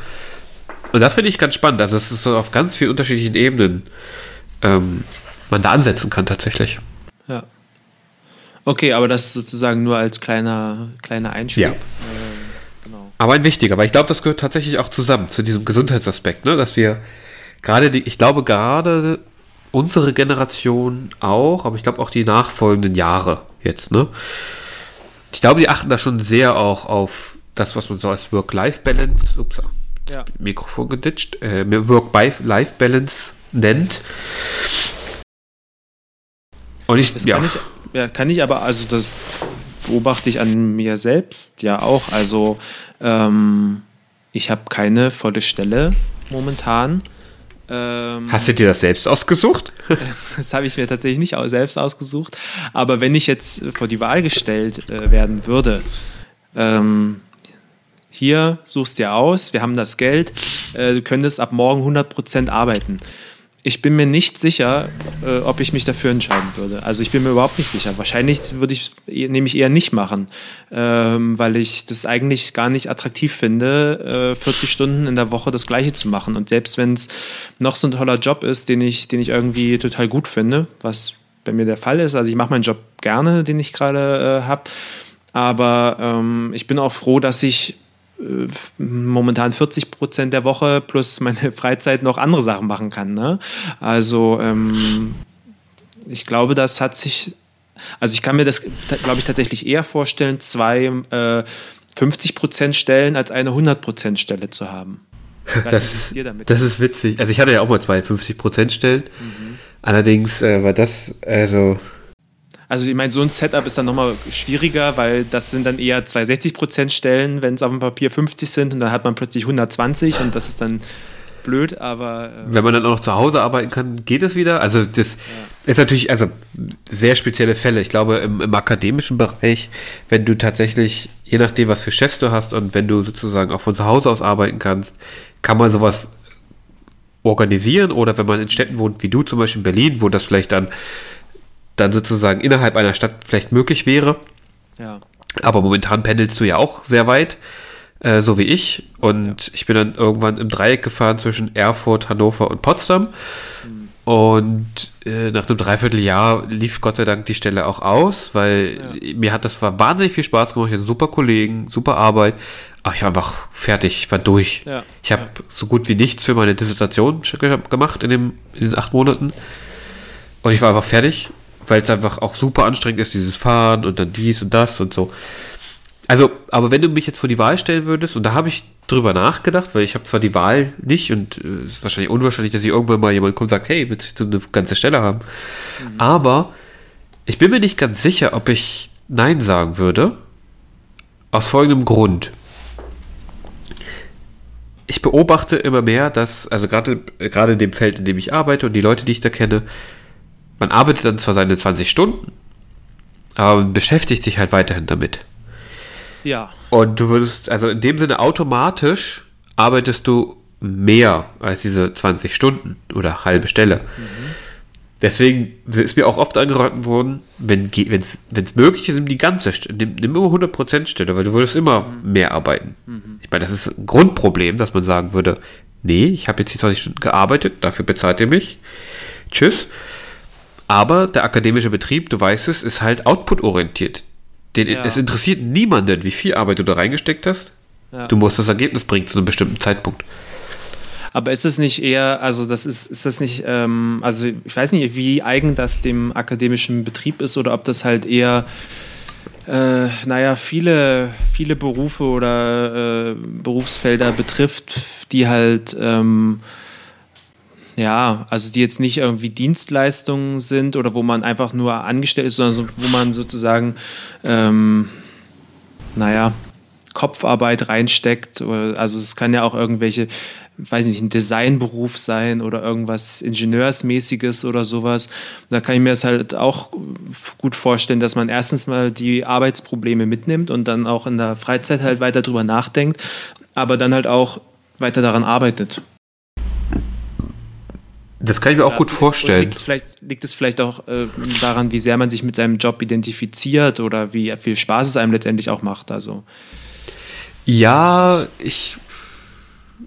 S2: Und das finde ich ganz spannend. Also, es ist so auf ganz vielen unterschiedlichen Ebenen ähm, man da ansetzen kann tatsächlich.
S3: Ja. Okay, aber das sozusagen nur als kleiner, kleiner Einstieg. Ja. Äh,
S2: aber ein wichtiger, weil ich glaube, das gehört tatsächlich auch zusammen zu diesem Gesundheitsaspekt, ne? dass wir gerade die, ich glaube gerade unsere Generation auch, aber ich glaube auch die nachfolgenden Jahre jetzt, ne? Ich glaube, die achten da schon sehr auch auf das, was man so als Work-Life-Balance, ups, ja. Mikrofon geditscht, äh, Work-Life-Balance nennt.
S3: Und ich, das ja. Kann ich, ja, kann ich aber, also das beobachte ich an mir selbst ja auch. Also ähm, ich habe keine volle Stelle momentan.
S2: Ähm, Hast du dir das selbst ausgesucht?
S3: das habe ich mir tatsächlich nicht selbst ausgesucht. Aber wenn ich jetzt vor die Wahl gestellt äh, werden würde, ähm, hier suchst dir aus, wir haben das Geld, äh, du könntest ab morgen 100% arbeiten ich bin mir nicht sicher, äh, ob ich mich dafür entscheiden würde. Also ich bin mir überhaupt nicht sicher. Wahrscheinlich würde ich nämlich eher nicht machen, ähm, weil ich das eigentlich gar nicht attraktiv finde, äh, 40 Stunden in der Woche das Gleiche zu machen. Und selbst wenn es noch so ein toller Job ist, den ich, den ich irgendwie total gut finde, was bei mir der Fall ist. Also ich mache meinen Job gerne, den ich gerade äh, habe. Aber ähm, ich bin auch froh, dass ich momentan 40 Prozent der Woche plus meine Freizeit noch andere Sachen machen kann. Ne? Also ähm, ich glaube, das hat sich, also ich kann mir das, glaube ich, tatsächlich eher vorstellen, zwei äh, 50 Prozent Stellen als eine 100 Prozent Stelle zu haben.
S2: Das ist, das ist witzig. Also ich hatte ja auch mal zwei 50 Prozent Stellen. Mhm. Allerdings äh, war das, also
S3: also ich meine, so ein Setup ist dann nochmal schwieriger, weil das sind dann eher zwei 60% Stellen, wenn es auf dem Papier 50 sind und dann hat man plötzlich 120 und das ist dann blöd, aber...
S2: Äh wenn man dann auch noch zu Hause arbeiten kann, geht es wieder? Also das ja. ist natürlich, also sehr spezielle Fälle. Ich glaube, im, im, akademischen Bereich, wenn du tatsächlich, je nachdem, was für Chefs du hast und wenn du sozusagen auch von zu Hause aus arbeiten kannst, kann man sowas organisieren oder wenn man in Städten wohnt, wie du zum Beispiel in Berlin, wo das vielleicht dann dann sozusagen innerhalb einer Stadt vielleicht möglich wäre.
S3: Ja.
S2: Aber momentan pendelst du ja auch sehr weit, äh, so wie ich. Und ja. ich bin dann irgendwann im Dreieck gefahren zwischen Erfurt, Hannover und Potsdam. Mhm. Und äh, nach einem Dreivierteljahr lief Gott sei Dank die Stelle auch aus, weil ja. mir hat das war wahnsinnig viel Spaß gemacht. Ich hatte super Kollegen, super Arbeit. Aber ich war einfach fertig, ich war durch. Ja. Ich habe so gut wie nichts für meine Dissertation gemacht in, dem, in den acht Monaten. Und ich war einfach fertig, weil es einfach auch super anstrengend ist, dieses Fahren und dann dies und das und so. Also, aber wenn du mich jetzt vor die Wahl stellen würdest, und da habe ich drüber nachgedacht, weil ich habe zwar die Wahl nicht und äh, es ist wahrscheinlich unwahrscheinlich, dass ich irgendwann mal jemand kommt und sagt, hey, willst du eine ganze Stelle haben? Mhm. Aber ich bin mir nicht ganz sicher, ob ich Nein sagen würde. Aus folgendem Grund. Ich beobachte immer mehr, dass, also gerade, gerade in dem Feld, in dem ich arbeite und die Leute, die ich da kenne, man arbeitet dann zwar seine 20 Stunden, aber man beschäftigt sich halt weiterhin damit.
S3: Ja.
S2: Und du würdest, also in dem Sinne automatisch arbeitest du mehr als diese 20 Stunden oder halbe Stelle. Mhm. Deswegen ist mir auch oft angeraten worden, wenn es möglich ist, nimm die ganze Stelle, nimm, nimm immer 100% Stelle, weil du würdest immer mhm. mehr arbeiten. Mhm. Ich meine, das ist ein Grundproblem, dass man sagen würde, nee, ich habe jetzt die 20 Stunden gearbeitet, dafür bezahlt ihr mich. Tschüss. Aber der akademische Betrieb, du weißt es, ist halt output-orientiert. Ja. Es interessiert niemanden, wie viel Arbeit du da reingesteckt hast. Ja. Du musst das Ergebnis bringen zu einem bestimmten Zeitpunkt.
S3: Aber ist es nicht eher, also das ist, ist das nicht, ähm, also ich weiß nicht, wie eigen das dem akademischen Betrieb ist oder ob das halt eher, äh, naja, viele, viele Berufe oder äh, Berufsfelder betrifft, die halt ähm, ja, also die jetzt nicht irgendwie Dienstleistungen sind oder wo man einfach nur angestellt ist, sondern so, wo man sozusagen, ähm, naja, Kopfarbeit reinsteckt. Also es kann ja auch irgendwelche, weiß nicht, ein Designberuf sein oder irgendwas Ingenieursmäßiges oder sowas. Da kann ich mir das halt auch gut vorstellen, dass man erstens mal die Arbeitsprobleme mitnimmt und dann auch in der Freizeit halt weiter drüber nachdenkt, aber dann halt auch weiter daran arbeitet.
S2: Das kann ich mir auch gut vorstellen.
S3: Liegt es, vielleicht, liegt es vielleicht auch äh, daran, wie sehr man sich mit seinem Job identifiziert oder wie viel Spaß es einem letztendlich auch macht? Also.
S2: Ja, ich,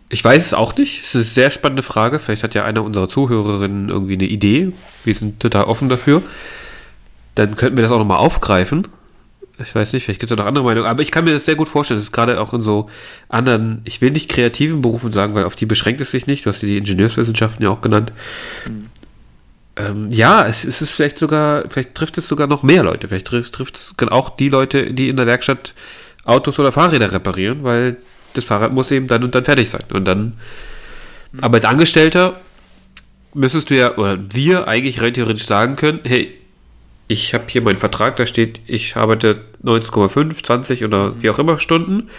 S2: ich weiß es auch nicht. Es ist eine sehr spannende Frage. Vielleicht hat ja einer unserer Zuhörerinnen irgendwie eine Idee. Wir sind total offen dafür. Dann könnten wir das auch nochmal aufgreifen ich weiß nicht, vielleicht gibt es noch andere Meinungen, aber ich kann mir das sehr gut vorstellen, dass gerade auch in so anderen, ich will nicht kreativen Berufen sagen, weil auf die beschränkt es sich nicht, du hast die Ingenieurswissenschaften ja auch genannt. Mhm. Ähm, ja, es, es, ist vielleicht sogar, vielleicht trifft es sogar noch mehr Leute, vielleicht trifft, trifft es auch die Leute, die in der Werkstatt Autos oder Fahrräder reparieren, weil das Fahrrad muss eben dann und dann fertig sein. Und dann, mhm. aber als Angestellter müsstest du ja, oder wir eigentlich rein theoretisch sagen können, hey, ich habe hier meinen Vertrag, da steht, ich arbeite 19,5, 20 oder mhm. wie auch immer Stunden.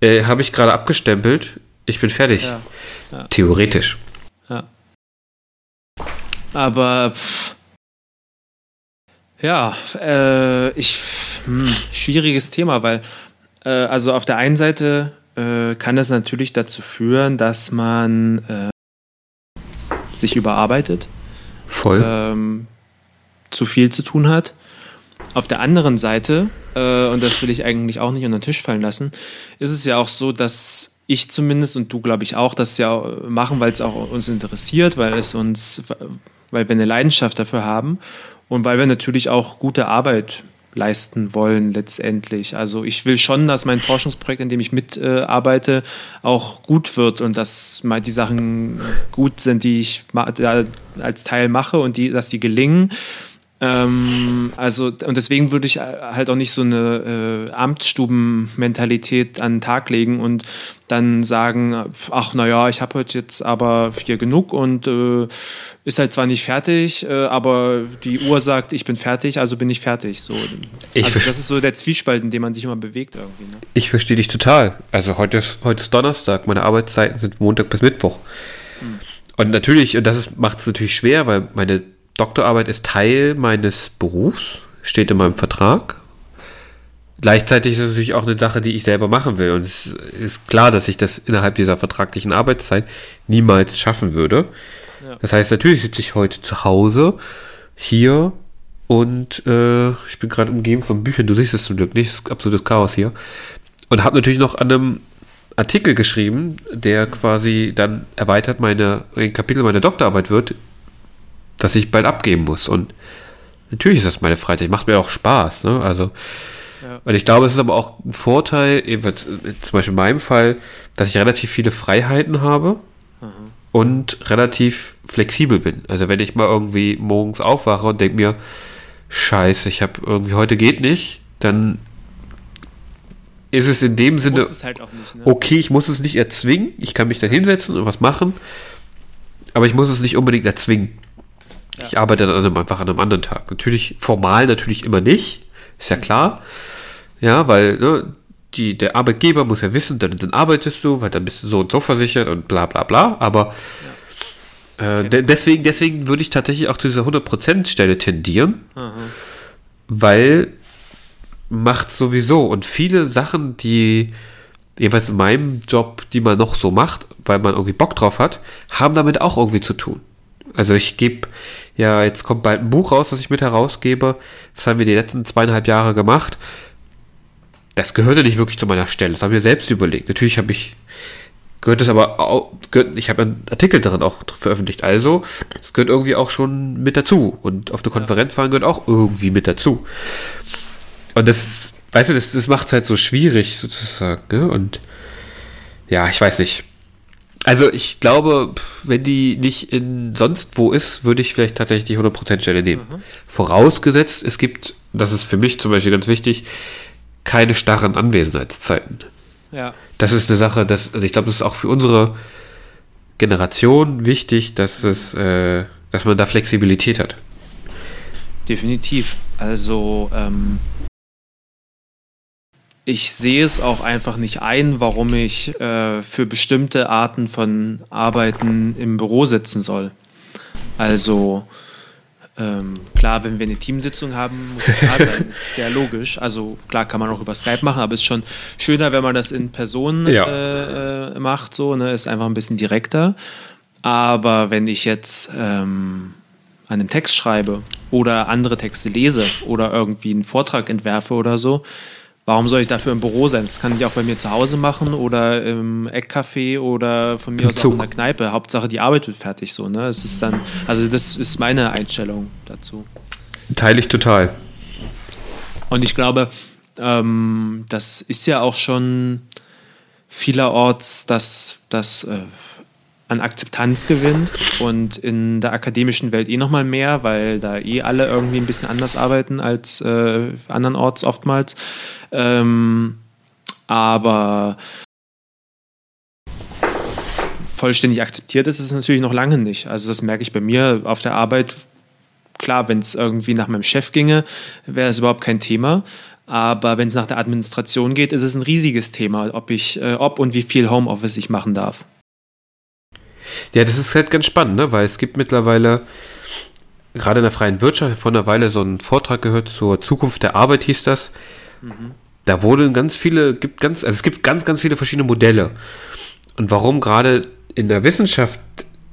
S2: Äh, habe ich gerade abgestempelt. Ich bin fertig. Ja. Ja. Theoretisch.
S3: Ja. Aber pff, ja, äh, ich hm, schwieriges Thema, weil äh, also auf der einen Seite äh, kann es natürlich dazu führen, dass man äh, sich überarbeitet.
S2: Voll.
S3: Ähm, zu viel zu tun hat. Auf der anderen Seite, äh, und das will ich eigentlich auch nicht unter den Tisch fallen lassen, ist es ja auch so, dass ich zumindest und du glaube ich auch das ja machen, weil es auch uns interessiert, weil es uns, weil wir eine Leidenschaft dafür haben und weil wir natürlich auch gute Arbeit leisten wollen letztendlich. Also ich will schon, dass mein Forschungsprojekt, in dem ich mitarbeite, äh, auch gut wird und dass mal die Sachen gut sind, die ich als Teil mache und die, dass die gelingen. Ähm, also, und deswegen würde ich halt auch nicht so eine äh, Amtsstuben-Mentalität an den Tag legen und dann sagen, ach naja, ich habe heute jetzt aber hier genug und äh, ist halt zwar nicht fertig, äh, aber die Uhr sagt, ich bin fertig, also bin ich fertig. So. also das ist so der Zwiespalt, in dem man sich immer bewegt irgendwie. Ne?
S2: Ich verstehe dich total. Also heute ist, heute ist Donnerstag, meine Arbeitszeiten sind Montag bis Mittwoch. Hm. Und natürlich, und das macht es natürlich schwer, weil meine Doktorarbeit ist Teil meines Berufs, steht in meinem Vertrag. Gleichzeitig ist es natürlich auch eine Sache, die ich selber machen will. Und es ist klar, dass ich das innerhalb dieser vertraglichen Arbeitszeit niemals schaffen würde. Ja. Das heißt, natürlich sitze ich heute zu Hause hier und äh, ich bin gerade umgeben von Büchern. Du siehst es zum Glück nicht, es ist absolutes Chaos hier. Und habe natürlich noch an einem Artikel geschrieben, der quasi dann erweitert meine, ein Kapitel meiner Doktorarbeit wird, das ich bald abgeben muss. Und natürlich ist das meine Freizeit, macht mir auch Spaß. Ne? Also, ja. und ich glaube, es ist aber auch ein Vorteil, ebenfalls zum Beispiel in meinem Fall, dass ich relativ viele Freiheiten habe mhm. und relativ flexibel bin. Also wenn ich mal irgendwie morgens aufwache und denke mir, scheiße, ich habe irgendwie heute geht nicht, dann ist es in dem Sinne halt nicht, ne? okay, ich muss es nicht erzwingen, ich kann mich da hinsetzen und was machen, aber ich muss es nicht unbedingt erzwingen. Ja. Ich arbeite dann einfach an einem anderen Tag. Natürlich formal natürlich immer nicht, ist ja klar. Ja, weil ne, die, der Arbeitgeber muss ja wissen, dann, dann arbeitest du, weil dann bist du so und so versichert und bla bla bla. Aber ja. äh, de deswegen, deswegen würde ich tatsächlich auch zu dieser 100% Stelle tendieren, mhm. weil macht sowieso und viele Sachen, die jeweils in meinem Job, die man noch so macht, weil man irgendwie Bock drauf hat, haben damit auch irgendwie zu tun. Also ich gebe, ja, jetzt kommt bald ein Buch raus, das ich mit herausgebe. Das haben wir die letzten zweieinhalb Jahre gemacht. Das gehörte nicht wirklich zu meiner Stelle. Das haben wir selbst überlegt. Natürlich habe ich, gehört es aber auch, gehört, ich habe einen Artikel darin auch veröffentlicht. Also, es gehört irgendwie auch schon mit dazu. Und auf der Konferenz fahren gehört auch irgendwie mit dazu. Und das, weißt du, das, das macht es halt so schwierig sozusagen. Ne? Und ja, ich weiß nicht. Also ich glaube, wenn die nicht in sonst wo ist, würde ich vielleicht tatsächlich die 100% Stelle nehmen. Mhm. Vorausgesetzt, es gibt, das ist für mich zum Beispiel ganz wichtig, keine starren Anwesenheitszeiten. Ja. Das ist eine Sache, das, also ich glaube, das ist auch für unsere Generation wichtig, dass es, äh, dass man da Flexibilität hat.
S3: Definitiv. Also ähm, ich sehe es auch einfach nicht ein, warum ich äh, für bestimmte Arten von Arbeiten im Büro sitzen soll. Also ähm, klar, wenn wir eine Teamsitzung haben, muss es da sein, ist sehr logisch. Also klar kann man auch über Skype machen, aber es ist schon schöner, wenn man das in Person ja. äh, äh macht, so, ne? ist einfach ein bisschen direkter. Aber wenn ich jetzt ähm, an einem Text schreibe oder andere Texte lese oder irgendwie einen Vortrag entwerfe oder so, Warum soll ich dafür im Büro sein? Das kann ich auch bei mir zu Hause machen oder im Eckcafé oder von mir Im aus Zug. auch in der Kneipe. Hauptsache die Arbeit wird fertig so. Ne? Es ist dann, also das ist meine Einstellung dazu.
S2: Teile ich total.
S3: Und ich glaube, ähm, das ist ja auch schon vielerorts, dass das äh, an Akzeptanz gewinnt und in der akademischen Welt eh nochmal mehr, weil da eh alle irgendwie ein bisschen anders arbeiten als äh, andernorts oftmals. Ähm, aber vollständig akzeptiert ist es natürlich noch lange nicht. Also das merke ich bei mir auf der Arbeit. Klar, wenn es irgendwie nach meinem Chef ginge, wäre es überhaupt kein Thema. Aber wenn es nach der Administration geht, ist es ein riesiges Thema, ob ich, äh, ob und wie viel Homeoffice ich machen darf.
S2: Ja, das ist halt ganz spannend, ne? weil es gibt mittlerweile, gerade in der freien Wirtschaft, vor einer Weile so einen Vortrag gehört zur Zukunft der Arbeit, hieß das. Mhm. Da wurden ganz viele, gibt ganz, also es gibt ganz, ganz viele verschiedene Modelle. Und warum gerade in der Wissenschaft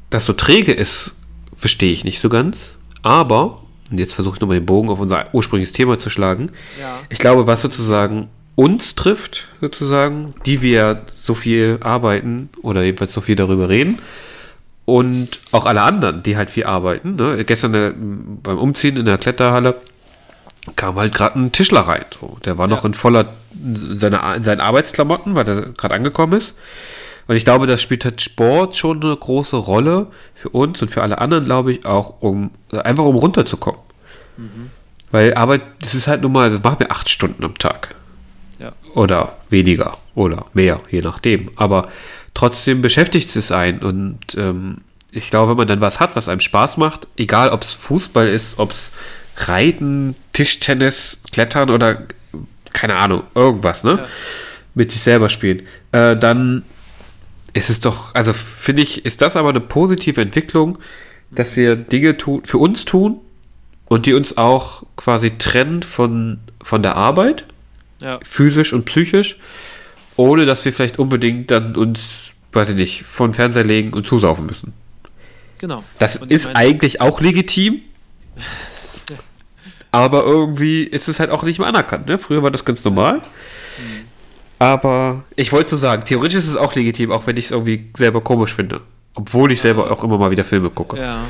S2: das so träge ist, verstehe ich nicht so ganz. Aber, und jetzt versuche ich nochmal den Bogen auf unser ursprüngliches Thema zu schlagen. Ja. Ich glaube, was sozusagen uns trifft, sozusagen, die wir so viel arbeiten oder jedenfalls so viel darüber reden. Und auch alle anderen, die halt viel arbeiten. Ne? Gestern äh, beim Umziehen in der Kletterhalle kam halt gerade ein Tischler rein. So. Der war ja. noch in voller seine, in seinen Arbeitsklamotten, weil er gerade angekommen ist. Und ich glaube, das spielt halt Sport schon eine große Rolle für uns und für alle anderen, glaube ich, auch um einfach um runterzukommen. Mhm. Weil Arbeit, das ist halt nun mal, wir machen wir acht Stunden am Tag. Ja. Oder weniger oder mehr, je nachdem. Aber trotzdem beschäftigt es einen und ähm, ich glaube, wenn man dann was hat, was einem Spaß macht, egal ob es Fußball ist, ob es Reiten, Tischtennis, Klettern oder keine Ahnung, irgendwas, ne? Ja. Mit sich selber spielen, äh, dann ist es doch, also finde ich, ist das aber eine positive Entwicklung, dass wir Dinge tun, für uns tun und die uns auch quasi trennen von, von der Arbeit ja. physisch und psychisch, ohne dass wir vielleicht unbedingt dann uns, weiß ich nicht, vor den Fernseher legen und zusaufen müssen. Genau. Das ist meine, eigentlich auch legitim. aber irgendwie ist es halt auch nicht mehr anerkannt. Ne? Früher war das ganz normal. Mhm. Aber ich wollte so sagen, theoretisch ist es auch legitim, auch wenn ich es irgendwie selber komisch finde. Obwohl ich selber auch immer mal wieder Filme gucke.
S3: Ja.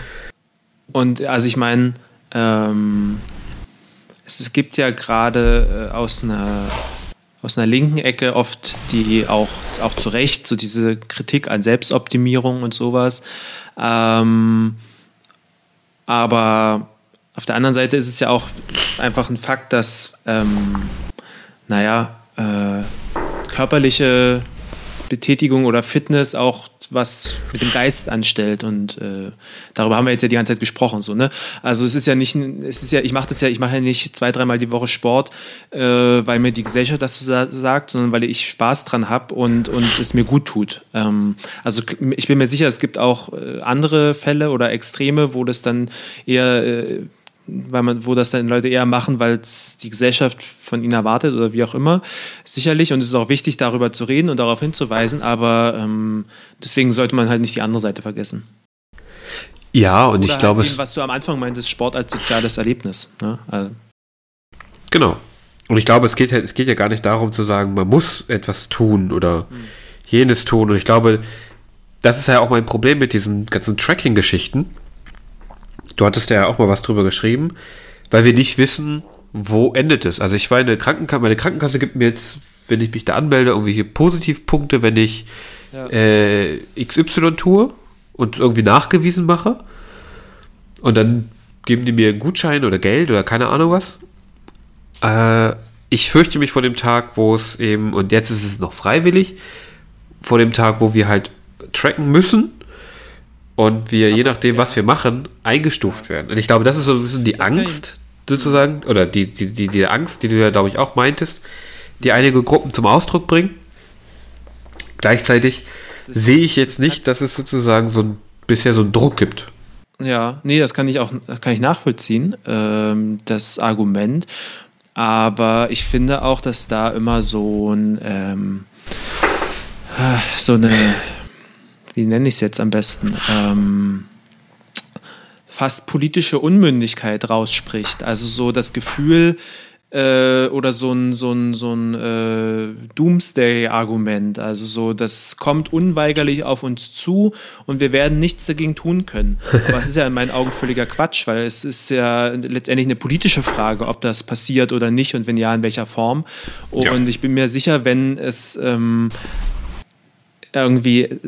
S3: und also ich meine, ähm, es, es, gibt ja gerade äh, aus einer aus einer linken Ecke oft die auch, auch zu Recht so diese Kritik an Selbstoptimierung und sowas. Ähm, aber auf der anderen Seite ist es ja auch einfach ein Fakt, dass, ähm, naja, äh, körperliche Betätigung oder Fitness auch was mit dem Geist anstellt und äh, darüber haben wir jetzt ja die ganze Zeit gesprochen so ne? Also es ist ja nicht es ist ja ich mache das ja ich mache ja nicht zwei dreimal die Woche Sport äh, weil mir die Gesellschaft das so sagt sondern weil ich Spaß dran habe und und es mir gut tut. Ähm, also ich bin mir sicher es gibt auch äh, andere Fälle oder Extreme wo das dann eher äh, weil man, wo das dann Leute eher machen, weil es die Gesellschaft von ihnen erwartet oder wie auch immer. Sicherlich, und es ist auch wichtig, darüber zu reden und darauf hinzuweisen, aber ähm, deswegen sollte man halt nicht die andere Seite vergessen.
S2: Ja, und oder ich glaube.
S3: Halt was du am Anfang meintest, Sport als soziales Erlebnis. Ne? Also.
S2: Genau. Und ich glaube, es geht, es geht ja gar nicht darum zu sagen, man muss etwas tun oder hm. jenes tun. Und ich glaube, das ist ja auch mein Problem mit diesen ganzen Tracking-Geschichten Du hattest ja auch mal was drüber geschrieben, weil wir nicht wissen, wo endet es. Also ich war in der Krankenkasse, meine Krankenkasse gibt mir jetzt, wenn ich mich da anmelde, irgendwelche Positivpunkte, wenn ich ja. äh, XY tue und irgendwie nachgewiesen mache. Und dann geben die mir Gutschein oder Geld oder keine Ahnung was. Äh, ich fürchte mich vor dem Tag, wo es eben, und jetzt ist es noch freiwillig, vor dem Tag, wo wir halt tracken müssen und wir, je nachdem, was wir machen, eingestuft werden. Und ich glaube, das ist so ein bisschen die das Angst, sozusagen, oder die, die, die, die Angst, die du ja, glaube ich, auch meintest, die einige Gruppen zum Ausdruck bringen. Gleichzeitig das sehe ich jetzt nicht, dass es sozusagen so ein, bisher so einen Druck gibt.
S3: Ja, nee, das kann ich auch kann ich nachvollziehen, ähm, das Argument. Aber ich finde auch, dass da immer so ein ähm, so eine wie nenne ich es jetzt am besten, ähm, fast politische Unmündigkeit rausspricht. Also so das Gefühl äh, oder so ein, so ein, so ein äh, Doomsday-Argument. Also so, das kommt unweigerlich auf uns zu und wir werden nichts dagegen tun können. Aber es ist ja in meinen Augen völliger Quatsch, weil es ist ja letztendlich eine politische Frage, ob das passiert oder nicht und wenn ja, in welcher Form. Und ja. ich bin mir sicher, wenn es ähm, irgendwie äh,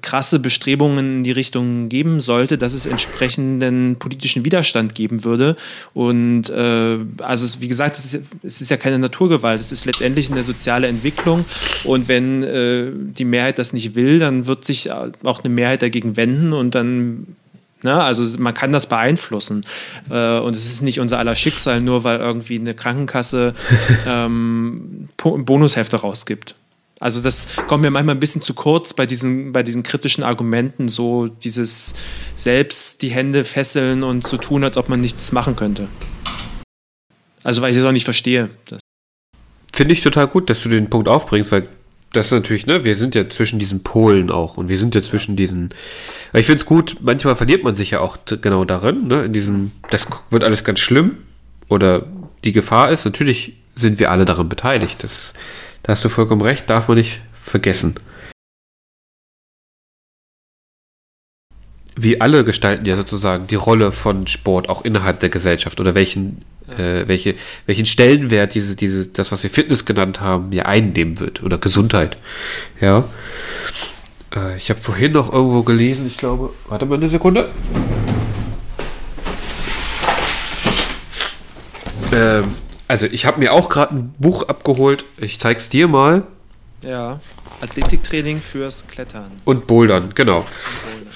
S3: krasse Bestrebungen in die Richtung geben sollte, dass es entsprechenden politischen Widerstand geben würde. Und äh, also es, wie gesagt, es ist, es ist, ja keine Naturgewalt, es ist letztendlich eine soziale Entwicklung. Und wenn äh, die Mehrheit das nicht will, dann wird sich auch eine Mehrheit dagegen wenden und dann Ne? Also man kann das beeinflussen. Äh, und es ist nicht unser aller Schicksal, nur weil irgendwie eine Krankenkasse ähm, Bonushefte rausgibt. Also das kommt mir manchmal ein bisschen zu kurz bei diesen, bei diesen kritischen Argumenten, so dieses selbst die Hände fesseln und zu so tun, als ob man nichts machen könnte. Also weil ich das auch nicht verstehe.
S2: Finde ich total gut, dass du den Punkt aufbringst, weil das ist natürlich, ne, wir sind ja zwischen diesen Polen auch und wir sind ja zwischen diesen. Ich finde es gut, manchmal verliert man sich ja auch genau darin, ne, in diesem, das wird alles ganz schlimm oder die Gefahr ist, natürlich sind wir alle daran beteiligt. Das da hast du vollkommen recht, darf man nicht vergessen. Wir alle gestalten ja sozusagen die Rolle von Sport auch innerhalb der Gesellschaft oder welchen, äh, welche, welchen Stellenwert diese, diese, das, was wir Fitness genannt haben, ja einnehmen wird oder Gesundheit. Ja. Äh, ich habe vorhin noch irgendwo gelesen, ich glaube, warte mal eine Sekunde. Ähm, also ich habe mir auch gerade ein Buch abgeholt. Ich zeig's dir mal.
S3: Ja, Athletiktraining fürs Klettern.
S2: Und Bouldern, genau.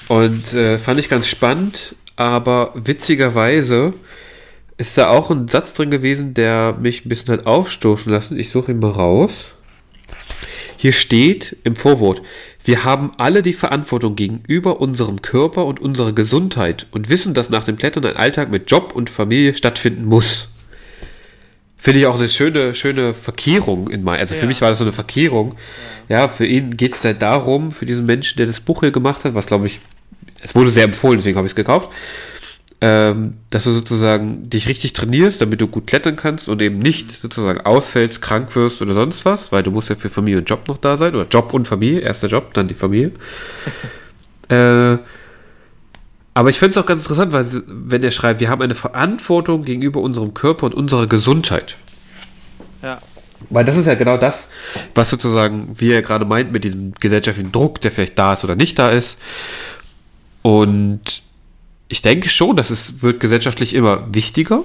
S2: Und äh, fand ich ganz spannend, aber witzigerweise ist da auch ein Satz drin gewesen, der mich ein bisschen hat aufstoßen lassen. Ich suche ihn mal raus. Hier steht im Vorwort, wir haben alle die Verantwortung gegenüber unserem Körper und unserer Gesundheit und wissen, dass nach dem Klettern ein Alltag mit Job und Familie stattfinden muss. Finde ich auch eine schöne, schöne Verkehrung in mein. Also ja. für mich war das so eine Verkehrung. Ja, ja für ihn geht es halt darum, für diesen Menschen, der das Buch hier gemacht hat, was glaube ich, es wurde sehr empfohlen, deswegen habe ich es gekauft, ähm, dass du sozusagen dich richtig trainierst, damit du gut klettern kannst und eben nicht sozusagen ausfällst, krank wirst oder sonst was, weil du musst ja für Familie und Job noch da sein, oder Job und Familie, erster Job, dann die Familie. äh, Aber ich finde es auch ganz interessant, weil wenn er schreibt, wir haben eine Verantwortung gegenüber unserem Körper und unserer Gesundheit.
S3: Ja.
S2: Weil das ist ja genau das, was sozusagen, wie er gerade meint, mit diesem gesellschaftlichen Druck, der vielleicht da ist oder nicht da ist. Und ich denke schon, dass es wird gesellschaftlich immer wichtiger.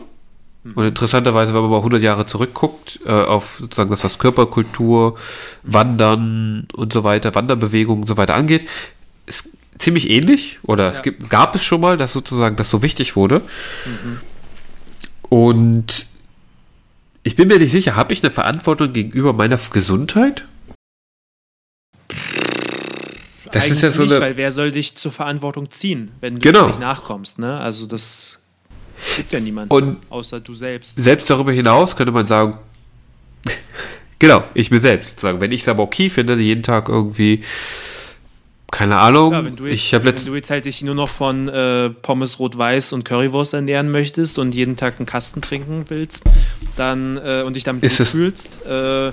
S2: Mhm. Und interessanterweise, wenn man mal 100 Jahre zurückguckt, äh, auf sozusagen das, was Körperkultur, Wandern und so weiter, Wanderbewegungen und so weiter angeht, ist ziemlich ähnlich. Oder ja. es gibt, gab es schon mal, dass sozusagen das so wichtig wurde. Mhm. Und ich bin mir nicht sicher, habe ich eine Verantwortung gegenüber meiner Gesundheit?
S3: Das Eigentlich ist ja so nicht, eine. Weil wer soll dich zur Verantwortung ziehen, wenn du
S2: genau.
S3: nicht nachkommst? Ne? Also das gibt ja niemand,
S2: Und
S3: außer du selbst.
S2: Selbst darüber hinaus könnte man sagen, genau, ich mir selbst sagen, wenn ich es aber okay finde, jeden Tag irgendwie keine Ahnung. Ja,
S3: wenn du jetzt, ich wenn du jetzt halt dich nur noch von äh, Pommes rot-weiß und Currywurst ernähren möchtest und jeden Tag einen Kasten trinken willst, dann äh, und dich damit
S2: ist
S3: fühlst, äh,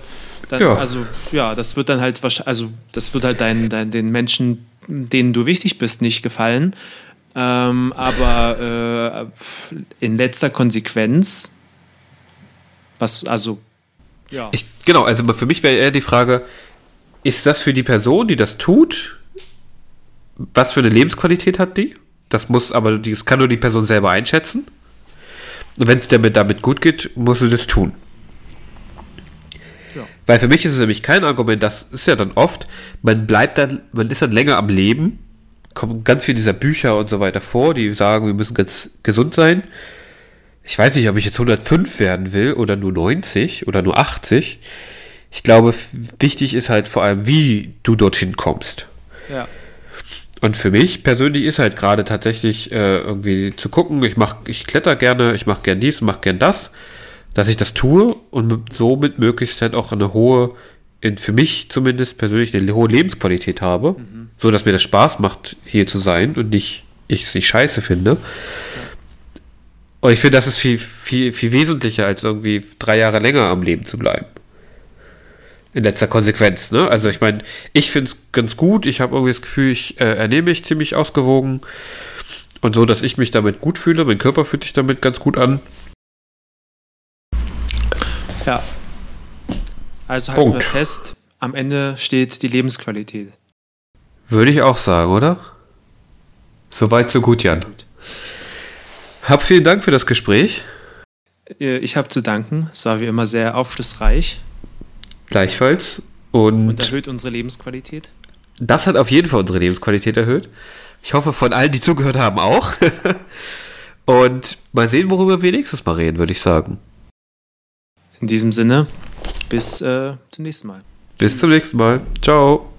S3: dann, ja. also ja, das wird dann halt wahrscheinlich, also das wird halt dein, dein, den Menschen, denen du wichtig bist, nicht gefallen. Ähm, aber äh, in letzter Konsequenz, was also
S2: ja. Ich, genau, also für mich wäre eher die Frage, ist das für die Person, die das tut, was für eine Lebensqualität hat die? Das muss aber, das kann nur die Person selber einschätzen. Und wenn es damit, damit gut geht, muss sie das tun. Ja. Weil für mich ist es nämlich kein Argument, das ist ja dann oft, man bleibt dann, man ist dann länger am Leben, kommen ganz viele dieser Bücher und so weiter vor, die sagen, wir müssen ganz gesund sein. Ich weiß nicht, ob ich jetzt 105 werden will oder nur 90 oder nur 80. Ich glaube, wichtig ist halt vor allem, wie du dorthin kommst.
S3: Ja.
S2: Und für mich persönlich ist halt gerade tatsächlich äh, irgendwie zu gucken, ich mach, ich kletter gerne, ich mache gern dies mache gern das, dass ich das tue und somit möglichst halt auch eine hohe, in, für mich zumindest persönlich eine hohe Lebensqualität habe, mhm. so dass mir das Spaß macht, hier zu sein und nicht ich es nicht scheiße finde. Und ich finde, das ist viel, viel, viel wesentlicher, als irgendwie drei Jahre länger am Leben zu bleiben in letzter Konsequenz. Ne? Also ich meine, ich finde es ganz gut. Ich habe irgendwie das Gefühl, ich äh, ernehme mich ziemlich ausgewogen und so, dass ich mich damit gut fühle. Mein Körper fühlt sich damit ganz gut an.
S3: Ja. Also halten wir fest, am Ende steht die Lebensqualität.
S2: Würde ich auch sagen, oder? Soweit, so gut, Jan. Gut. Hab vielen Dank für das Gespräch.
S3: Äh, ich habe zu danken. Es war wie immer sehr aufschlussreich.
S2: Gleichfalls. Und,
S3: und erhöht unsere Lebensqualität?
S2: Das hat auf jeden Fall unsere Lebensqualität erhöht. Ich hoffe, von allen, die zugehört haben, auch. und mal sehen, worüber wir nächstes Mal reden, würde ich sagen.
S3: In diesem Sinne, bis äh, zum nächsten Mal.
S2: Bis zum nächsten Mal. Ciao.